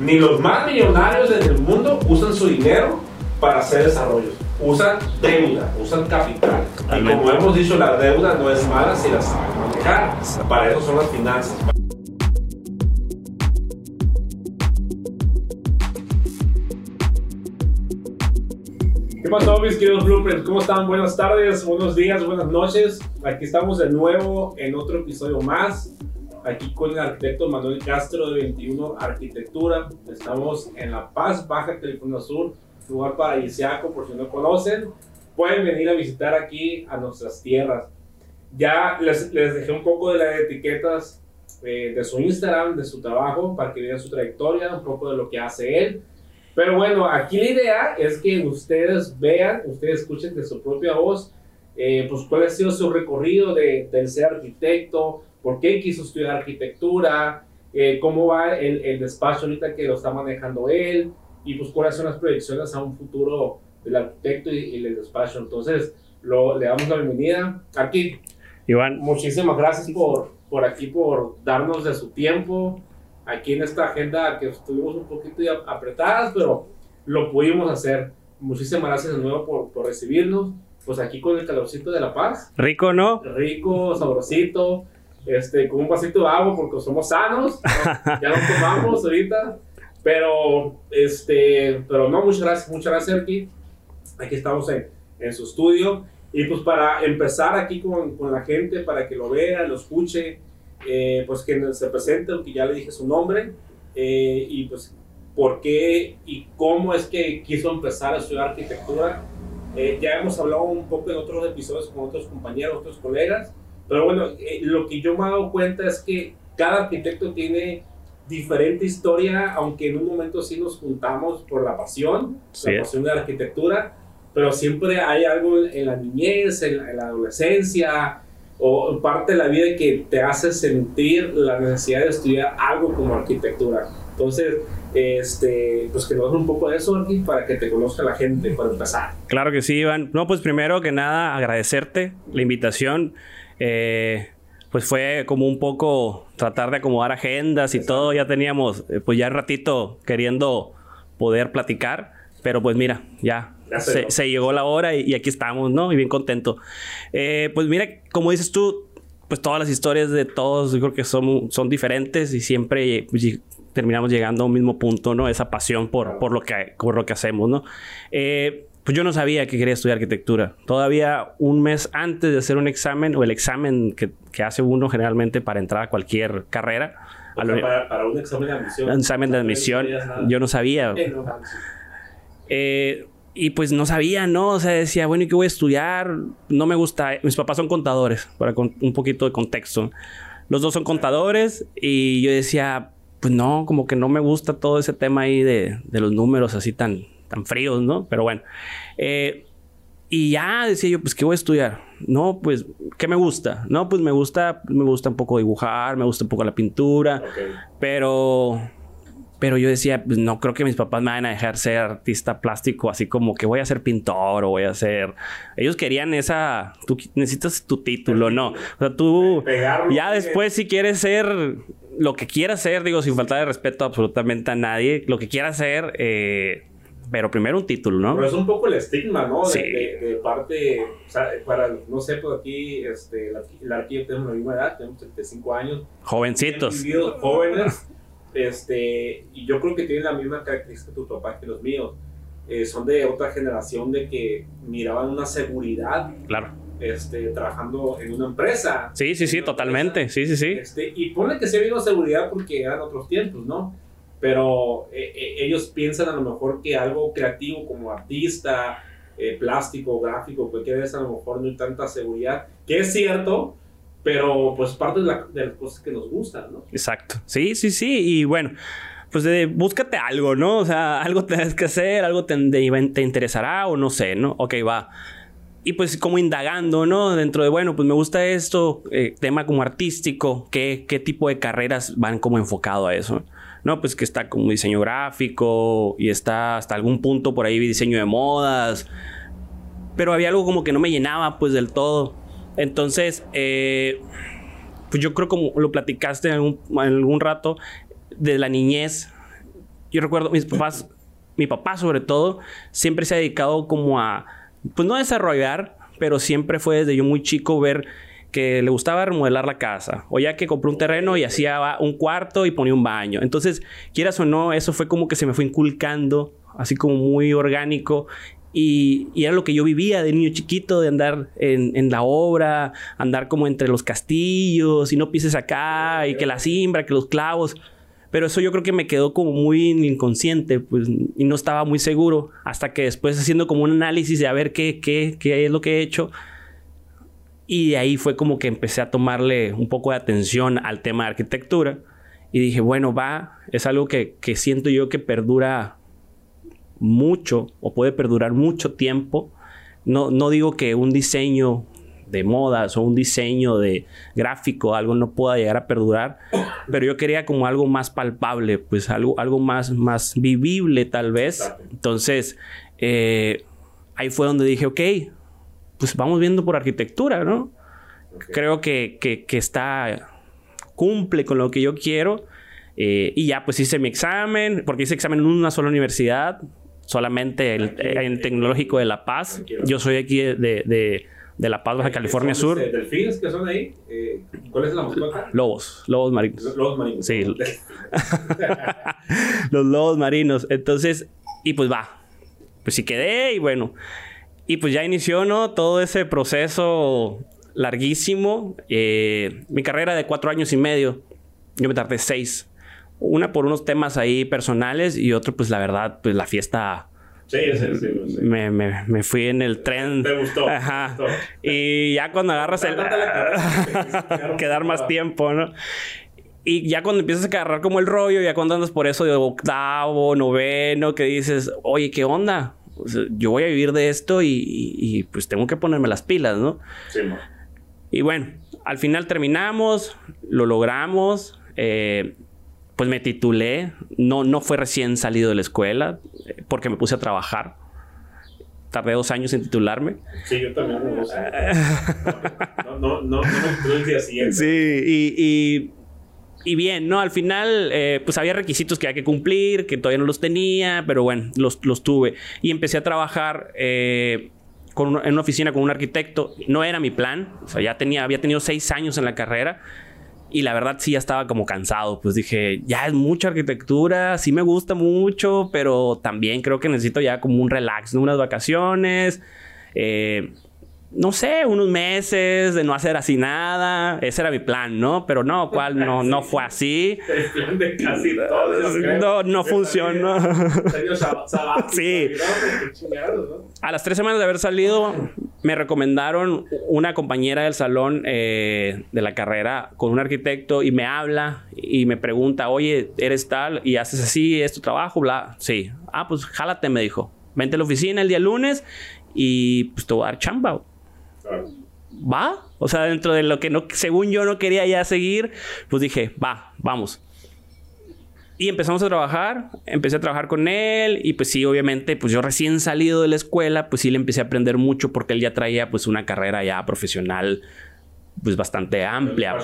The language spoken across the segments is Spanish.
Ni los más millonarios del mundo usan su dinero para hacer desarrollos. Usan deuda, usan capital. Y como hemos dicho, la deuda no es mala si la saben manejar. Para eso son las finanzas. ¿Qué pasó, mis queridos Blueprints? ¿Cómo están? Buenas tardes, buenos días, buenas noches. Aquí estamos de nuevo en otro episodio más. Aquí con el arquitecto Manuel Castro de 21 Arquitectura. Estamos en La Paz, Baja California Sur, lugar paradisíaco, por si no conocen. Pueden venir a visitar aquí a nuestras tierras. Ya les, les dejé un poco de las etiquetas eh, de su Instagram, de su trabajo, para que vean su trayectoria, un poco de lo que hace él. Pero bueno, aquí la idea es que ustedes vean, ustedes escuchen de su propia voz, eh, pues cuál ha sido su recorrido de, del ser arquitecto, por qué quiso estudiar arquitectura, eh, cómo va el, el, despacho ahorita que lo está manejando él, y pues cuáles son las proyecciones a un futuro del arquitecto y, y el despacho. Entonces, lo, le damos la bienvenida. Aquí, Iván, muchísimas gracias por, por aquí, por darnos de su tiempo aquí en esta agenda que estuvimos un poquito apretadas, pero lo pudimos hacer. Muchísimas gracias de nuevo por, por recibirnos. Pues aquí con el calorcito de La Paz. rico, ¿no? Rico, sabrosito, este, con un vasito de agua porque somos sanos. ¿no? Ya no tomamos ahorita. Pero, este, pero no, muchas gracias, muchas gracias aquí. Aquí estamos en, en su estudio. Y pues para empezar aquí con, con la gente, para que lo vea, lo escuche, eh, pues que se presente, aunque ya le dije su nombre, eh, y pues por qué y cómo es que quiso empezar a estudiar arquitectura. Eh, ya hemos hablado un poco en otros episodios con otros compañeros, otros colegas, pero bueno, eh, lo que yo me he dado cuenta es que cada arquitecto tiene diferente historia, aunque en un momento sí nos juntamos por la pasión, Sí. la pasión de la arquitectura, pero siempre hay algo en la niñez, en la, en la adolescencia, o parte de la vida que te hace sentir la necesidad de estudiar algo como arquitectura. Entonces, este, pues que nos un poco de eso aquí para que te conozca la gente, para empezar. Claro que sí, Iván. No, pues primero que nada, agradecerte la invitación. Eh, pues fue como un poco tratar de acomodar agendas y todo. Ya teníamos, eh, pues ya un ratito queriendo poder platicar. Pero pues mira, ya se llegó la hora y, y aquí estamos, ¿no? Y bien contento. Eh, pues mira, como dices tú, pues todas las historias de todos yo creo que son, son diferentes y siempre pues, terminamos llegando a un mismo punto, ¿no? Esa pasión por, por, lo, que, por lo que hacemos, ¿no? Eh, pues yo no sabía que quería estudiar arquitectura. Todavía un mes antes de hacer un examen o el examen que, que hace uno generalmente para entrar a cualquier carrera, O para, para un examen de admisión. un examen de admisión, yo no sabía. Eh, no. Eh, y pues no sabía, ¿no? O sea, decía, bueno, ¿y qué voy a estudiar? No me gusta. Mis papás son contadores, para con un poquito de contexto. Los dos son contadores y yo decía, pues no, como que no me gusta todo ese tema ahí de, de los números así tan, tan fríos, ¿no? Pero bueno. Eh, y ya decía yo, pues, ¿qué voy a estudiar? No, pues, ¿qué me gusta? No, pues me gusta, me gusta un poco dibujar, me gusta un poco la pintura. Pero, pero yo decía, pues no creo que mis papás me vayan a dejar ser artista plástico, así como que voy a ser pintor o voy a ser. Ellos querían esa. Tú necesitas tu título, ¿no? O sea, tú. Pegarlo. Ya después, si quieres ser lo que quieras ser, digo, sin falta de respeto absolutamente a nadie, lo que quieras ser, eh, pero primero un título, ¿no? Pero es un poco el estigma, ¿no? De, Sí. de, de parte, o sea, para, no sé, pues aquí, este, la, la yo tenemos la misma edad, tenemos 35 años. Jovencitos. Vivido jóvenes, este, y yo creo que tienen la misma característica tu papá que los míos. Eh, son de otra generación de que miraban una seguridad Claro. este, trabajando en una empresa. Sí, sí, sí, totalmente. Sí, sí, sí. Este, y ponle que se vino seguridad porque eran otros tiempos, ¿no? Pero eh, eh, ellos piensan a lo mejor que algo creativo como artista, eh, plástico, gráfico, cualquier vez a lo mejor no hay tanta seguridad, que es cierto, pero pues parte de, la- de las cosas que nos gustan, ¿no? Exacto. Sí, sí, sí. Y bueno, pues eh, búscate algo, ¿no? O sea, algo tienes que hacer, algo te- te interesará o no sé, ¿no? Ok, va. Y pues como indagando, ¿no? Dentro de, bueno, pues me gusta esto, eh, tema como artístico, ¿qué, ¿qué tipo de carreras van como enfocado a eso? No, pues que está como diseño gráfico y está hasta algún punto por ahí diseño de modas. Pero había algo como que no me llenaba pues del todo. Entonces, eh, pues yo creo como lo platicaste en algún, rato, de la niñez, yo recuerdo mis papás, mi papá sobre todo, siempre se ha dedicado como a, pues no a desarrollar, pero siempre fue desde yo muy chico ver que le gustaba remodelar la casa. O ya que compró un terreno y hacía un cuarto y ponía un baño. Entonces, quieras o no, eso fue como que se me fue inculcando, así como muy orgánico. Y, era lo que yo vivía de niño chiquito, de andar en, la obra, andar como entre los castillos y no pises acá y que la simbra, que los clavos. Pero eso yo creo que me quedó como muy inconsciente, pues, y no estaba muy seguro. Hasta que después haciendo como un análisis de a ver qué, qué, qué es lo que he hecho, y de ahí fue como que empecé a tomarle un poco de atención al tema de arquitectura. Y dije, bueno, va, es algo que, que siento yo que perdura mucho o puede perdurar mucho tiempo. No, no digo que un diseño de modas o un diseño de gráfico, algo no pueda llegar a perdurar, pero yo quería como algo más palpable, pues algo, algo más, más vivible tal vez. Entonces, eh, ahí fue donde dije, ok, pues vamos viendo por arquitectura, ¿no? Creo que, que, está, cumple con lo que yo quiero. Eh, y ya pues hice mi examen, porque hice examen en una sola universidad, solamente el, el Tecnológico de La Paz. Yo soy aquí de, de, de La Paz, Baja California Sur. ¿Delfines que son ahí? Eh, ¿Cuál es la mascota? Lobos, lobos marinos. Lobos marinos. Sí. Los lobos marinos. Entonces, y pues va. Pues sí quedé y bueno, y pues ya inició, ¿no? Todo ese proceso larguísimo. Eh, mi carrera de cuatro años y medio. Yo me tardé seis. Una por unos temas ahí personales y otro, pues la verdad, pues la fiesta... Sí, sí, sí, Me, me, me, fui en el tren. Te gustó. Ajá. Y ya cuando agarras el... quedar más tiempo, ¿no? Y ya cuando empiezas a agarrar como el rollo, ya cuando andas por eso de octavo, noveno, que dices, oye, ¿qué onda? Yo voy a vivir de esto y, pues tengo que ponerme las pilas, ¿no? Sí, Y bueno, al final terminamos, lo logramos, eh, pues me titulé, no, no fue recién salido de la escuela, eh, porque me puse a trabajar. Tardé dos años en titularme. Sí, yo también. No, no, no, no, me titulé el día siguiente. Sí, y y bien, ¿no? Al final, eh, pues había requisitos que había que cumplir, que todavía no los tenía, pero bueno, los, los tuve. Y empecé a trabajar eh, con en una oficina con un arquitecto. No era mi plan, o sea, ya tenía, había tenido seis años en la carrera. Y la verdad sí ya estaba como cansado, pues dije, ya es mucha arquitectura, sí me gusta mucho, pero también creo que necesito ya como un relax, ¿no? unas vacaciones. Eh, no sé, unos meses de no hacer así nada. Ese era mi plan, ¿no? Pero no, cual no, no fue así. El plan de casi todos. No, no funcionó. sí. A las tres semanas de haber salido, me recomendaron una compañera del salón eh, de la carrera con un arquitecto y me habla y me pregunta, oye, ¿eres tal y haces así, es tu trabajo? Bla. Sí. Ah, pues jálate, me dijo. Vente a la oficina el día lunes y pues te voy a dar chamba va. O sea, dentro de lo que no, según yo no quería ya seguir, pues dije, va, vamos. Y empezamos a trabajar, empecé a trabajar con él y pues sí, obviamente, pues yo recién salido de la escuela, pues sí le empecé a aprender mucho porque él ya traía pues una carrera ya profesional pues bastante amplia.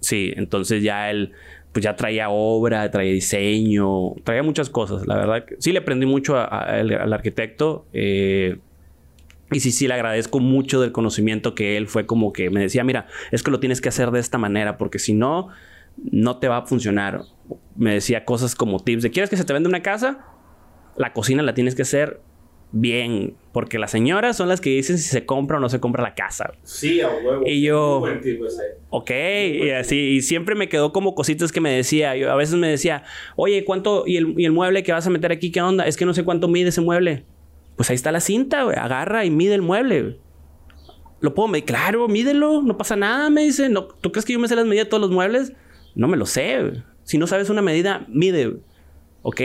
Sí, entonces ya él pues ya traía obra, traía diseño, traía muchas cosas, la verdad. Sí le aprendí mucho al arquitecto. Eh, y sí, sí, le agradezco mucho del conocimiento que él fue como que me decía, mira, es que lo tienes que hacer de esta manera, porque si no, no te va a funcionar. Me decía cosas como tips de, ¿quieres que se te venda una casa? La cocina la tienes que hacer bien, porque las señoras son las que dicen si se compra o no se compra la casa. Sí, a huevo. Y yo, ok, y así, y siempre me quedó como cositas que me decía. Yo a veces me decía, oye, ¿cuánto? ¿Y el, y el mueble que vas a meter aquí, qué onda? Es que no sé cuánto mide ese mueble. Pues ahí está la cinta, güey. Agarra y mide el mueble. Lo puedo medir. Claro, mídelo. No pasa nada, me dice. No, ¿Tú crees que yo me sé las medidas de todos los muebles? No me lo sé. Si no sabes una medida, mide. Ok.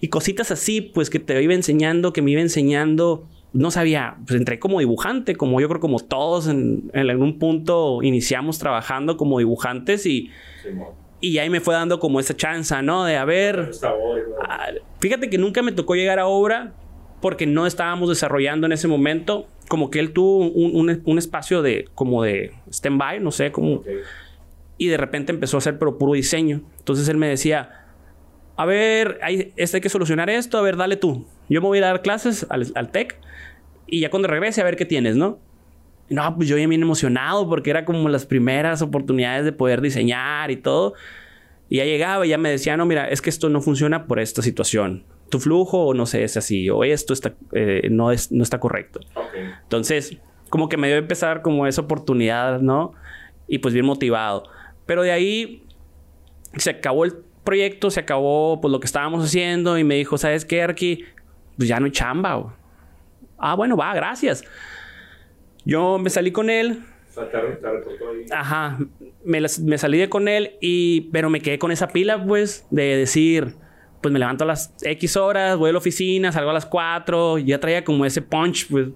Y cositas así, pues que te iba enseñando, que me iba enseñando. No sabía. Pues entré como dibujante, como yo creo como todos en, en algún punto iniciamos trabajando como dibujantes y... y ahí me fue dando como esa chance, ¿no? De a ver. Ah, fíjate que nunca me tocó llegar a obra, porque no estábamos desarrollando en ese momento. Como que él tuvo un, espacio de como de stand-by, no sé, como... Y de repente empezó a hacer pero puro diseño. Entonces él me decía, a ver, hay, este hay que solucionar esto, a ver, dale tú. Yo me voy a dar clases al, al TEC y ya cuando regrese a ver qué tienes, ¿no? No, pues yo bien, bien emocionado porque era como las primeras oportunidades de poder diseñar y todo. Y ya llegaba y ya me decía, no, mira, es que esto no funciona por esta situación. Tu flujo, no sé, es así, o esto está, eh, no, es, no está correcto. Entonces, como que me dio a empezar como esa oportunidad, ¿no? Y pues bien motivado. Pero de ahí se acabó el proyecto, se acabó pues lo que estábamos haciendo y me dijo, ¿sabes qué, Arki? Pues ya no hay chamba. Ah, bueno, va, gracias. Yo me salí con él. Ajá, me, me, salí de con él y, pero me quedé con esa pila, pues, de decir, pues me levanto a las X horas, voy a la oficina, salgo a las 4, ya traía como ese punch, pues,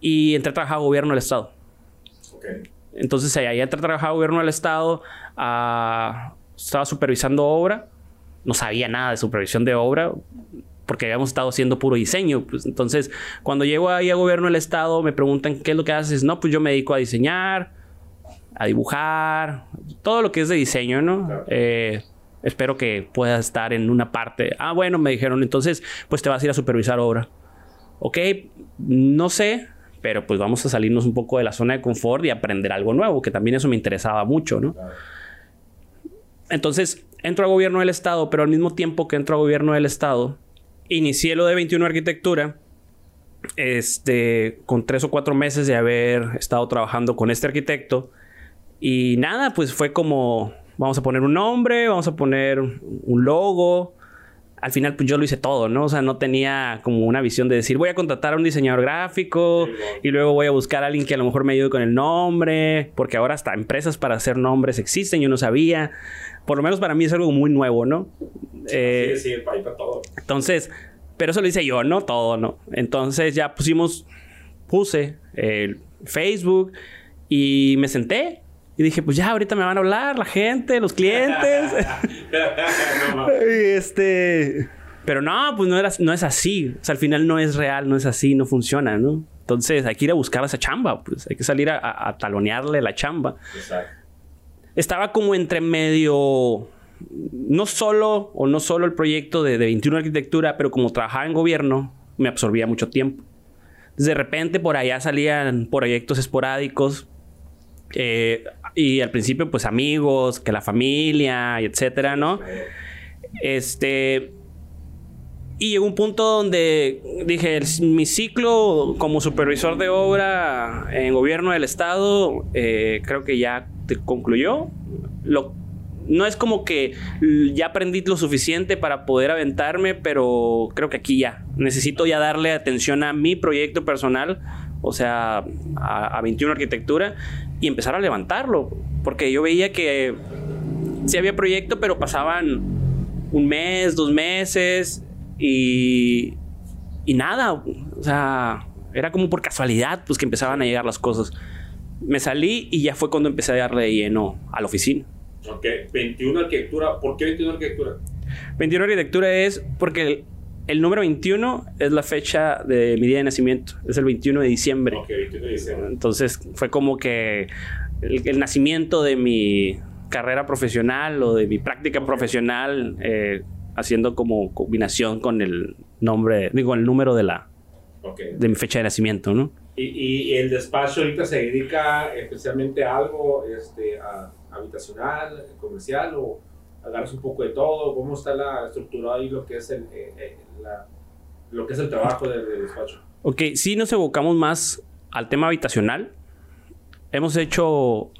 y entré a trabajar a gobierno del Estado. Okay. Entonces, ahí entré a trabajar a gobierno del Estado, estaba supervisando obra, no sabía nada de supervisión de obra, porque habíamos estado haciendo puro diseño. Pues, entonces, cuando llego ahí a gobierno del estado, me preguntan qué es lo que haces. No, pues yo me dedico a diseñar, a dibujar, todo lo que es de diseño, ¿no? Eh, espero que pueda estar en una parte. Ah, bueno, me dijeron, entonces, pues te vas a ir a supervisar obra. Ok, no sé, pero pues vamos a salirnos un poco de la zona de confort y aprender algo nuevo, que también eso me interesaba mucho, ¿no? Entonces, entro a gobierno del estado, pero al mismo tiempo que entro a gobierno del estado, inicié lo de 21 Arquitectura. Este, con tres o cuatro meses de haber estado trabajando con este arquitecto. Y nada, pues fue como, vamos a poner un nombre, vamos a poner un logo. Al final, pues yo lo hice todo, ¿no? O sea, no tenía como una visión de decir, voy a contratar a un diseñador gráfico y luego voy a buscar a alguien que a lo mejor me ayude con el nombre, porque ahora hasta empresas para hacer nombres existen, yo no sabía. Por lo menos para mí es algo muy nuevo, ¿no? Eh, sí, sí, para todo. Entonces, pero eso lo hice yo, ¿no? Todo, ¿no? Entonces ya pusimos, puse el Facebook y me senté y dije, pues ya ahorita me van a hablar la gente, los clientes. este, pero no, pues no, era, no es así. O sea, al final no es real, no es así, no funciona, ¿no? Entonces hay que ir a buscar esa chamba, pues hay que salir a, a talonearle la chamba. Exacto estaba como entre medio, no solo o no solo el proyecto de, 21 Arquitectura, pero como trabajaba en gobierno, me absorbía mucho tiempo. De repente por allá salían proyectos esporádicos eh, y al principio pues amigos, que la familia, etcétera, ¿no? Este... Y llegó un punto donde dije, mi ciclo como supervisor de obra en gobierno del estado, eh, creo que ya concluyó. Lo, no es como que ya aprendí lo suficiente para poder aventarme, pero creo que aquí ya. Necesito ya darle atención a mi proyecto personal, o sea, a, 21 Arquitectura, y empezar a levantarlo. Porque yo veía que sí había proyecto, pero pasaban un mes, dos meses, y, y nada. O sea, era como por casualidad, pues que empezaban a llegar las cosas me salí y ya fue cuando empecé a darle lleno a la oficina. Ok, 21 arquitectura. ¿Por qué 21 arquitectura? 21 arquitectura es porque el, número 21 es la fecha de mi día de nacimiento. Es el 21 de diciembre. Ok, 21 de diciembre. Entonces fue como que el, nacimiento de mi carrera profesional o de mi práctica profesional eh, haciendo como combinación con el nombre, digo, el número de la de mi fecha de nacimiento, ¿no? Y, el despacho ahorita se dedica especialmente a algo este, habitacional, comercial o agarras un poco de todo. ¿Cómo está la estructura ahí lo que es el, eh, lo que es el trabajo del, despacho? Ok, sí nos evocamos más al tema habitacional. Hemos hecho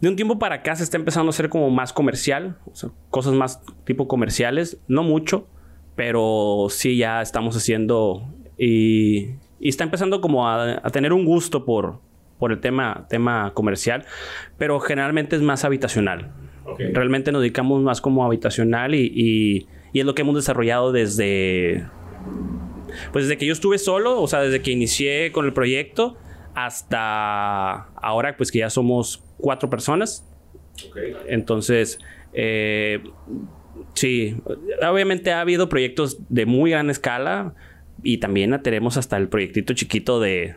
de un tiempo para acá se está empezando a hacer como más comercial, cosas más tipo comerciales, no mucho, pero sí ya estamos haciendo y y está empezando como a, tener un gusto por, por el tema, tema comercial, pero generalmente es más habitacional. Realmente nos dedicamos más como habitacional y, y, es lo que hemos desarrollado desde, pues desde que yo estuve solo, o sea, desde que inicié con el proyecto hasta ahora, pues que ya somos cuatro personas. Entonces, eh, sí, obviamente ha habido proyectos de muy gran escala y también tenemos hasta el proyectito chiquito de,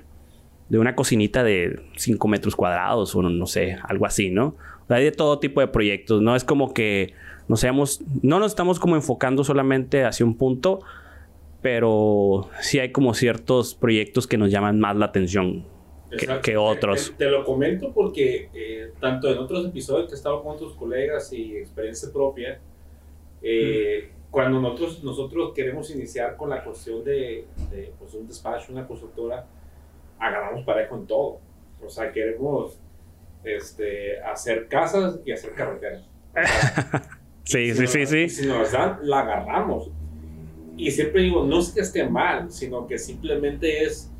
de una cocinita de 5 metros cuadrados o no sé, algo así, ¿no? Hay de todo tipo de proyectos, ¿no? Es como que no seamos, no nos estamos como enfocando solamente hacia un punto, pero sí hay como ciertos proyectos que nos llaman más la atención que, otros. Te, lo comento porque eh, tanto en otros episodios que he estado con otros colegas y experiencia propia, eh, cuando nosotros, nosotros queremos iniciar con la cuestión de, de pues, un despacho, una consultora, agarramos parejo en todo. O sea, queremos este, hacer casas y hacer carreteras. sí, sí, sí, sí. Si nos dan, la agarramos. Y siempre digo, no es que esté mal, sino que simplemente es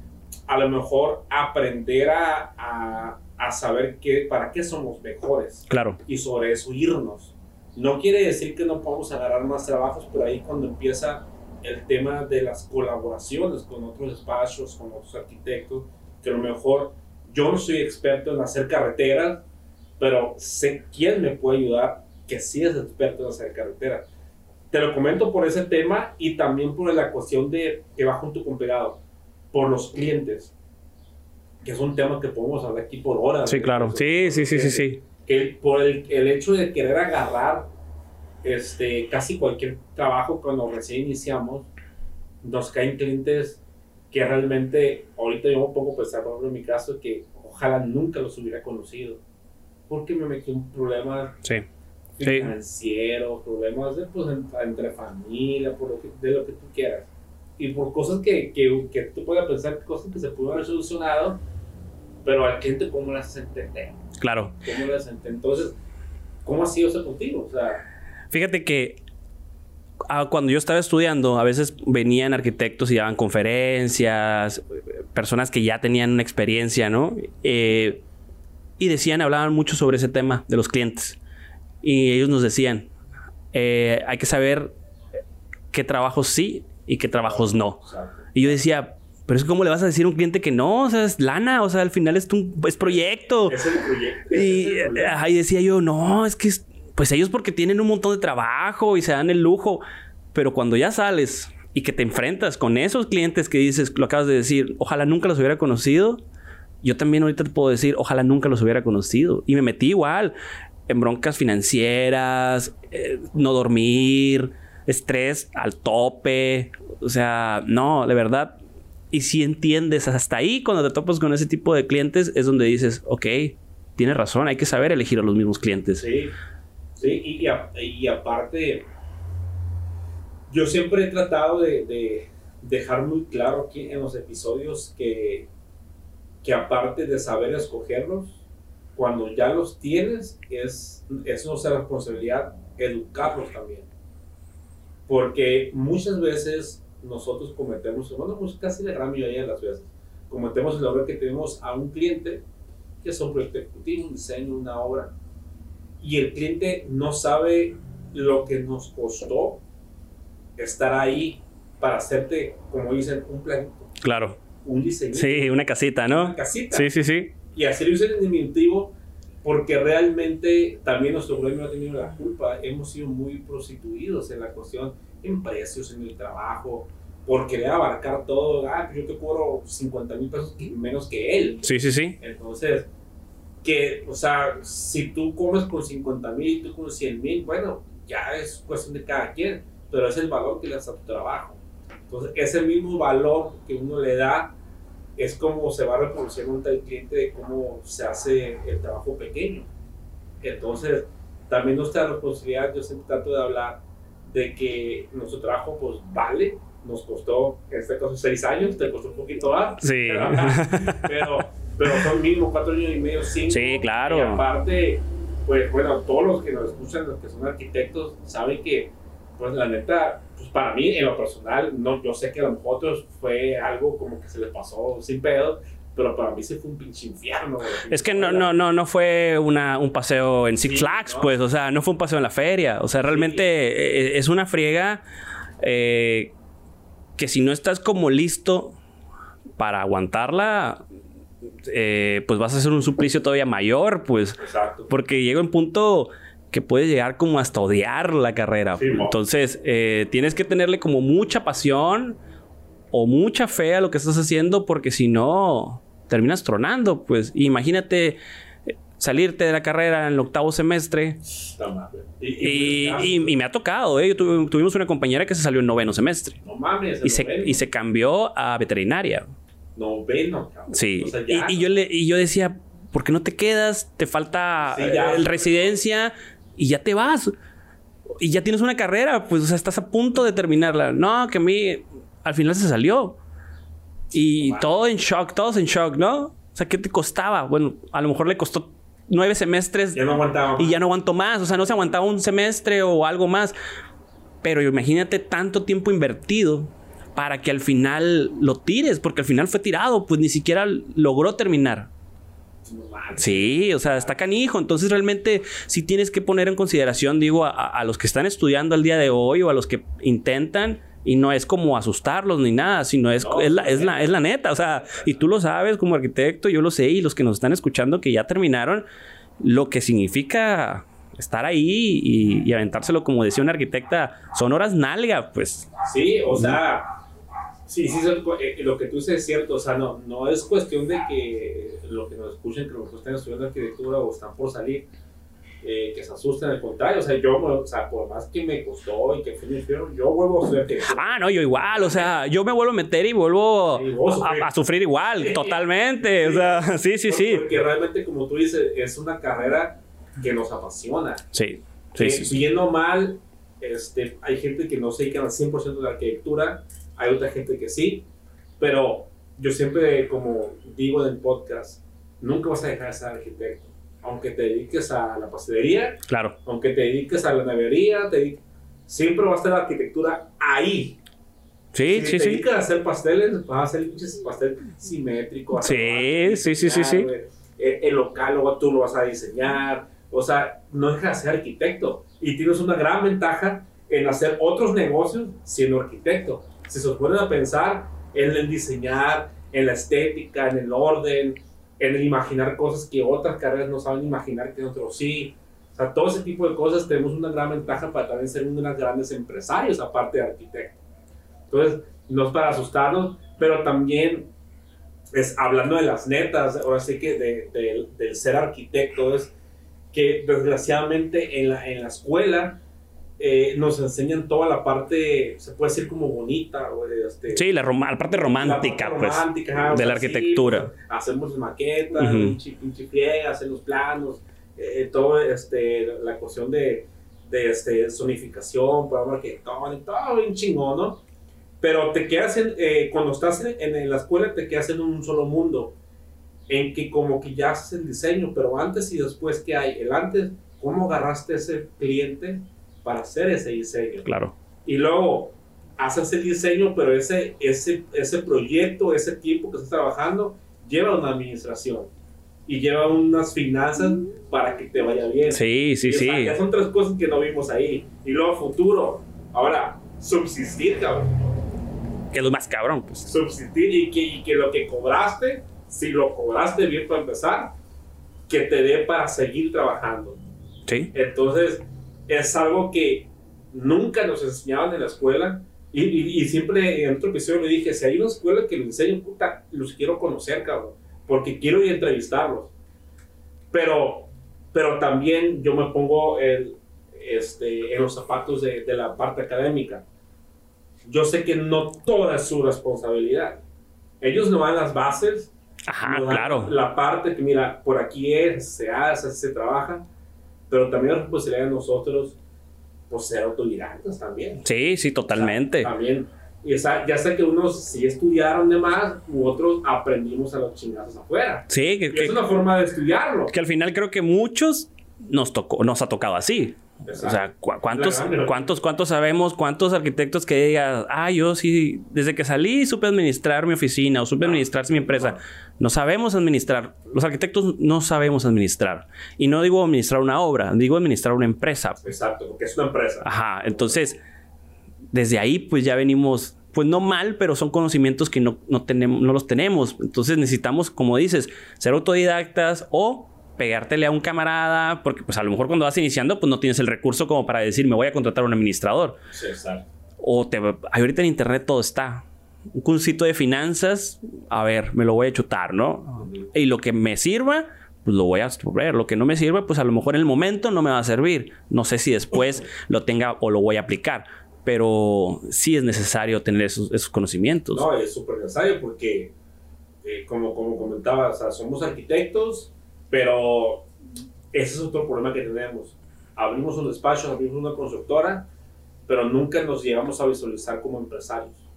a lo mejor aprender a, a, a saber qué, para qué somos mejores. Claro. Y sobre eso irnos. No quiere decir que no podamos agarrar más trabajos, pero ahí cuando empieza el tema de las colaboraciones con otros espacios, con otros arquitectos, que a lo mejor yo no soy experto en hacer carreteras, pero sé quién me puede ayudar que sí es experto en hacer carreteras. Te lo comento por ese tema y también por la cuestión de que va junto con pegado, por los clientes, que es un tema que podemos hablar aquí por horas. Sí, claro. Sí, sí, sí, sí, sí. Que por el, el hecho de querer agarrar este, casi cualquier trabajo cuando recién iniciamos, nos caen clientes que realmente, ahorita yo un poco pensar, por ejemplo, en mi caso, que ojalá nunca los hubiera conocido, porque me metí un problema financiero, problemas de, pues, entre familia, por lo que, de lo que tú quieras, y por cosas que, que, que tú puedas pensar, cosas que se pudieron haber solucionado, pero al cliente, ¿cómo las entender? Claro. ¿Cómo las entender? Entonces, ¿cómo ha sido eso contigo? O sea, Fíjate que ah, cuando yo estaba estudiando, a veces venían arquitectos y daban conferencias, personas que ya tenían una experiencia, ¿no? Eh, y decían, hablaban mucho sobre ese tema de los clientes. Y ellos nos decían, eh, hay que saber qué trabajos sí y qué trabajos no. Y yo decía, pero es como le vas a decir a un cliente que no, o sea, es lana, o sea, al final es tu es proyecto. Es el proyecto. Y ahí decía yo, no, es que es, pues ellos porque tienen un montón de trabajo y se dan el lujo, pero cuando ya sales y que te enfrentas con esos clientes que dices, lo acabas de decir, ojalá nunca los hubiera conocido, yo también ahorita te puedo decir, ojalá nunca los hubiera conocido. Y me metí igual en broncas financieras, eh, no dormir, estrés al tope, o sea, no, de verdad. Y si entiendes hasta ahí, cuando te topas con ese tipo de clientes, es donde dices, ok, tienes razón, hay que saber elegir a los mismos clientes. Sí. Sí, y, aparte, yo siempre he tratado de, dejar muy claro aquí en los episodios que, que aparte de saber escogerlos, cuando ya los tienes, es, es nuestra responsabilidad educarlos también. Porque muchas veces nosotros cometemos, bueno, pues casi la gran mayoría de las veces, cometemos el error que tenemos a un cliente que es un proyecto ejecutivo, un diseño, una obra, y el cliente no sabe lo que nos costó estar ahí para hacerte, como dicen, un plan. Claro. Un diseño. Sí, una casita, ¿no? Una casita. Sí, sí, sí. Y hacer un en diminutivo porque realmente también nuestro problema ha tenido la culpa. Hemos sido muy prostituidos en la cuestión, en precios, en el trabajo, por querer abarcar todo. Ah, yo te cobro 50 mil pesos menos que él. Sí, sí, sí. Entonces, que, o sea, si tú comes con 50 mil, tú con 100 mil, bueno, ya es cuestión de cada quien, pero es el valor que le das a tu trabajo. Entonces, ese mismo valor que uno le da es como se va reproduciendo el cliente de cómo se hace el trabajo pequeño. Entonces, también nuestra responsabilidad, yo siempre trato de hablar de que nuestro trabajo pues vale, nos costó, en este caso, seis años, te costó un poquito más. Sí. pero pero son mínimo cuatro años y medio, cinco. Sí, claro. Y aparte, pues bueno, todos los que nos escuchan, los que son arquitectos, saben que, pues la neta, pues para mí, en lo personal, no, yo sé que a los otros fue algo como que se les pasó sin pedo, pero para mí se fue un pinche infierno. Es que no, no, no, no fue una, un paseo en Six Flags, pues, o sea, no fue un paseo en la feria, o sea, realmente e, e, es una friega eh, que si no estás como listo para aguantarla, eh, pues vas a hacer un suplicio todavía mayor, pues. Exacto. Porque llega un punto que puedes llegar como hasta odiar la carrera. Entonces, eh, tienes que tenerle como mucha pasión o mucha fe a lo que estás haciendo, porque si no, terminas tronando, pues. Imagínate eh, salirte de la carrera en el octavo semestre. No. Y, y- y me ha tocado, ¿eh? Tuve- tuvimos una compañera que se salió en noveno semestre. No mames. Y se, noveno. y se cambió a veterinaria. Noveno, cabrón. Sí. O sea, y, y yo le, y yo decía, ¿por qué no te quedas? Te falta Sí, ya. eh, el residencia y ya te vas. Y ya tienes una carrera, pues, o sea, estás a punto de terminarla. No, que a mí al final se salió. Y Wow. todo en shock, todos en shock, ¿no? O sea, ¿qué te costaba? Bueno, a lo mejor le costó nueve semestres Ya no aguantaba. y ya no aguantó más. O sea, no se aguantaba un semestre o algo más. Pero imagínate tanto tiempo invertido para que al final lo tires, porque al final fue tirado, pues ni siquiera logró terminar. Sí, o sea, está canijo. Entonces, realmente, sí tienes que poner en consideración, digo, a, a los que están estudiando al día de hoy o a los que intentan. Y no es como asustarlos ni nada, sino es, No, es, la, es, la, es la neta. O sea, y tú lo sabes como arquitecto, yo lo sé, y los que nos están escuchando que ya terminaron, lo que significa estar ahí y, y aventárselo, como decía una arquitecta, son horas nalga, pues. Sí, o sea, sí, sí, eh, lo que tú dices es cierto, o sea, no, no es cuestión de que lo que nos escuchen, que los que están estudiando arquitectura o están por salir, eh, que se asusten, al contrario, o sea, yo, o sea, por más que me costó y que un infierno, yo vuelvo a estudiar arquitectura. Ah, no, yo igual, o sea, yo me vuelvo a meter y vuelvo Sí, sufrir. a, a sufrir igual, Sí. totalmente. O sea, sí, sí, sí. Porque realmente, como tú dices, es una carrera que nos apasiona. Sí, sí, sí. sí. Bien o mal, este, hay gente que no se dedica al 100% de la arquitectura, hay otra gente que sí, pero yo siempre, como digo en el podcast, nunca vas a dejar de ser arquitecto. Aunque te dediques a la pastelería, Claro. aunque te dediques a la nevería, te siempre va a estar la arquitectura ahí. Sí, si sí, te sí. dedicas a hacer pasteles, vas a hacer pinches pastel simétrico. vas a Sí, sí, sí, sí, sí. Eh, El local luego tú lo vas a diseñar. O sea, no dejas de ser arquitecto. Y tienes una gran ventaja en hacer otros negocios siendo arquitecto. Si se ponen a pensar en el diseñar, en la estética, en el orden, en el imaginar cosas que otras carreras no saben imaginar que nosotros sí. O sea, todo ese tipo de cosas tenemos una gran ventaja para también ser uno de los grandes empresarios, aparte de arquitecto. Entonces, no es para asustarnos, pero también es hablando de las netas, ahora sí que de, de- del ser arquitecto, es que desgraciadamente en la, en la escuela eh, nos enseñan toda la parte, se puede decir como bonita, o de, este, Sí, la, la parte romántica, la parte pues. romántica, o de sea, la sí, arquitectura. pues, hacemos maquetas, Ujú. pinche, pinche hacer los planos, eh, todo este, la cuestión de, de este, zonificación, programa arquitectónico, todo bien chingón, ¿no? Pero te quedas en, eh, cuando estás en, en la escuela, te quedas en un solo mundo, en que como que ya haces el diseño, pero antes y después, ¿qué hay? El antes, ¿cómo agarraste ese cliente para hacer ese diseño? Claro. y luego haces el diseño, pero ese, ese, ese proyecto, ese tiempo que estás trabajando, lleva una administración y lleva unas finanzas para que te vaya bien. Sí, sí, Y, o sea, sí. ya son tres cosas que no vimos ahí. Y luego futuro, ahora, subsistir, cabrón. Que es lo más cabrón, pues. Subsistir y que, y que lo que cobraste, si lo cobraste bien para empezar, que te dé para seguir trabajando. Sí. Entonces, es algo que nunca nos enseñaban en la escuela. Y, y- y siempre en otro episodio le dije: si hay una escuela que lo enseña, puta, los quiero conocer, cabrón. Porque quiero ir a entrevistarlos. Pero, pero también yo me pongo el, este, en los zapatos de, de la parte académica. Yo sé que no toda es su responsabilidad. Ellos no dan las bases, Ajá, claro. La parte que, mira, por aquí es, se hace, se trabaja, pero también la responsabilidad de nosotros, pues ser autodidactas también. Sí, sí, totalmente. O sea, también. Y esa- ya sé que unos sí estudiaron de más, u otros aprendimos a los chingazos afuera. Sí, que, Y que- es una forma de estudiarlo. que al final creo que muchos nos tocó, nos ha tocado así. O sea, cu- ¿cuántos, cuántos, cuántos sabemos, cuántos arquitectos que digan, ah, yo sí, desde que salí supe administrar mi oficina o supe administrar mi empresa? No sabemos administrar. Los arquitectos no sabemos administrar. Y no digo administrar una obra, digo administrar una empresa. Exacto, porque es una empresa. Ajá, entonces, desde ahí pues ya venimos, pues no mal, pero son conocimientos que no, no, tenemos, no los tenemos. Entonces necesitamos, como dices, ser autodidactas o pegártele a un camarada, porque pues a lo mejor cuando vas iniciando pues no tienes el recurso como para decir me voy a contratar a un administrador. Sí, exacto. O te, ahorita en internet todo está. Un cursito de finanzas, a ver, me lo voy a chutar, ¿no? y lo que me sirva, pues lo voy a absorber. Lo que no me sirva, pues a lo mejor en el momento no me va a servir. No sé si después lo tenga o lo voy a aplicar. Pero sí es necesario tener esos, conocimientos. No, es súper necesario porque, eh, como, como comentaba, o sea, somos arquitectos, pero ese es otro problema que tenemos. Abrimos un despacho, abrimos una constructora, pero nunca nos llegamos a visualizar como empresarios.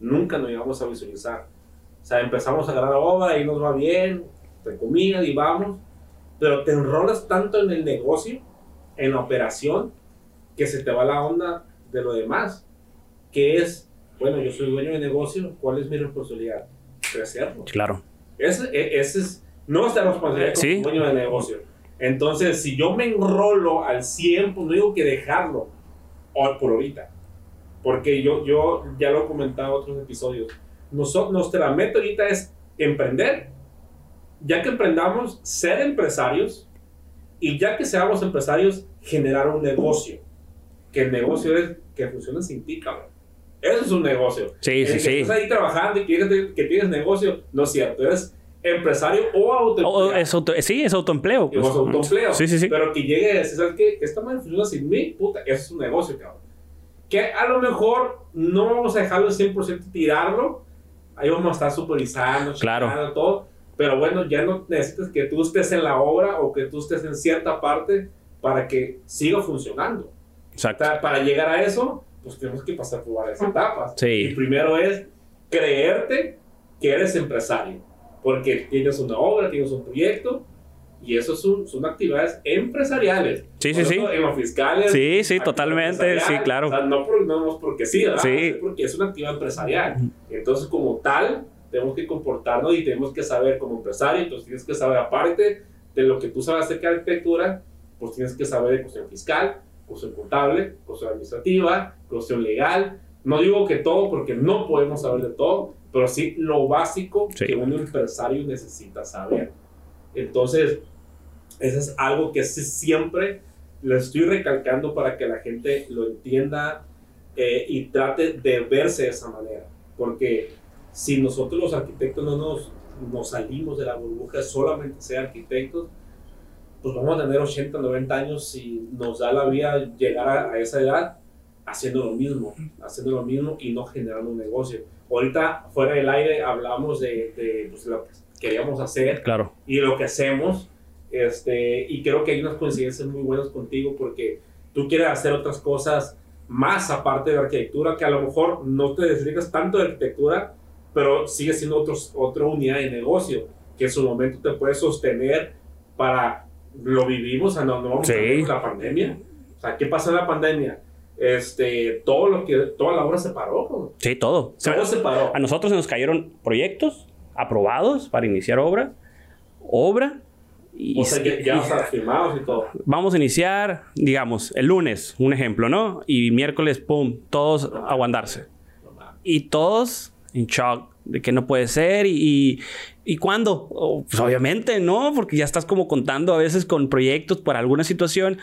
Nunca nos llegamos a visualizar. O sea, empezamos a ganar obra y nos va bien, te comida y vamos, pero te enrolas tanto en el negocio, en la operación, que se te va la onda de lo demás, que es, bueno, yo soy dueño de negocio, ¿cuál es mi responsabilidad? Crecerlo. Claro. Ese, e, ese es nuestra responsabilidad como dueño de negocio. Entonces, si yo me enrolo al 100, pues no digo que dejarlo por ahorita. Porque yo, yo ya lo he comentado en otros episodios. Nosotros, nuestra meta ahorita es emprender. Ya que emprendamos, ser empresarios. Y ya que seamos empresarios, generar un negocio. Que el negocio es que funcione sin ti, cabrón. Eso es un negocio. Sí, sí, sí. Estás ahí trabajando y que, que tienes negocio, no es cierto. Eres empresario o autoempleo. sí, es autoempleo. Pues. autoempleo. Sí, sí, sí. Pero que llegue a decir, ¿sabes qué? Esta madre funciona sin mí, puta, eso es un negocio, cabrón. Que a lo mejor no vamos a dejarlo 100% tirarlo. Ahí vamos a estar supervisando, claro. todo. Pero bueno, ya no necesitas que tú estés en la obra o que tú estés en cierta parte para que siga funcionando. Exacto. para llegar a eso, pues tenemos que pasar por varias etapas. Sí. Y primero es creerte que eres empresario porque tienes una obra, tienes un proyecto y eso son, son actividades empresariales. Sí, sí, sí. En lo fiscales. Sí, sí, totalmente, sí, claro. O sea, no, por, no porque sí, ¿verdad? Sí. Porque es una actividad empresarial. Entonces, como tal, tenemos que comportarnos y tenemos que saber como empresario, entonces tienes que saber, aparte de lo que tú sabes acerca de arquitectura, pues tienes que saber de cuestión fiscal, cuestión contable, cuestión administrativa, cuestión legal. No digo que todo, porque no podemos saber de todo, pero sí lo básico que un empresario necesita saber. Entonces, eso es algo que siempre le estoy recalcando para que la gente lo entienda eh, y trate de verse de esa manera. Porque si nosotros los arquitectos no nos, nos salimos de la burbuja solamente ser arquitectos, pues vamos a tener 80, 90 años y nos da la vida llegar a, a esa edad haciendo lo mismo, haciendo lo mismo y no generando un negocio ahorita fuera del aire hablamos de, pues, lo que queríamos hacer claro. y lo que hacemos. Este, y creo que hay unas coincidencias muy buenas contigo porque tú quieres hacer otras cosas más aparte de arquitectura, que a lo mejor no te dedicas tanto a arquitectura, pero sigue siendo otros, otra unidad de negocio que en su momento te puede sostener para lo vivimos, o no, no vamos a ver la pandemia. O sea, ¿qué pasó en la pandemia? Este, todo lo que, toda la obra se paró. Sí, todo. Todo se paró. A nosotros se nos cayeron proyectos aprobados para iniciar obra, obra. Y, o sea, ya, ya firmados y todo. Vamos a iniciar, digamos, el lunes, un ejemplo, ¿no? Y miércoles, pum, todos a aguantarse. y todos en shock de que no puede ser y, y, cuándo. Oh, pues obviamente, ¿no? Porque ya estás como contando a veces con proyectos por alguna situación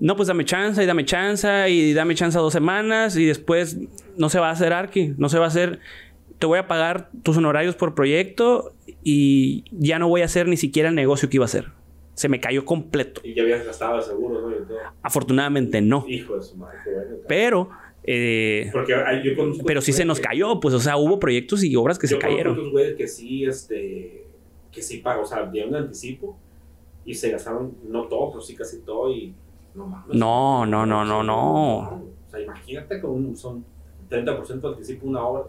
no, pues dame chance y dame chance y dame chance dos semanas y después no se va a hacer Arki, no se va a hacer, te voy a pagar tus honorarios por proyecto y ya no voy a hacer ni siquiera el negocio que iba a hacer. Se me cayó completo. Y ya habías gastado el seguro, ¿no? Afortunadamente no. Hijo de su madre, Pero... Eh, Porque yo pero sí se nos cayó, pues, o sea, hubo proyectos y obras que se cayeron. Otros güeyes que sí, este, que sí pagó, o sea, dieron anticipo y se gastaron, no todo, pero sí casi todo y no No, no, no, no. O sea, imagínate con un, son 30% de anticipo una obra.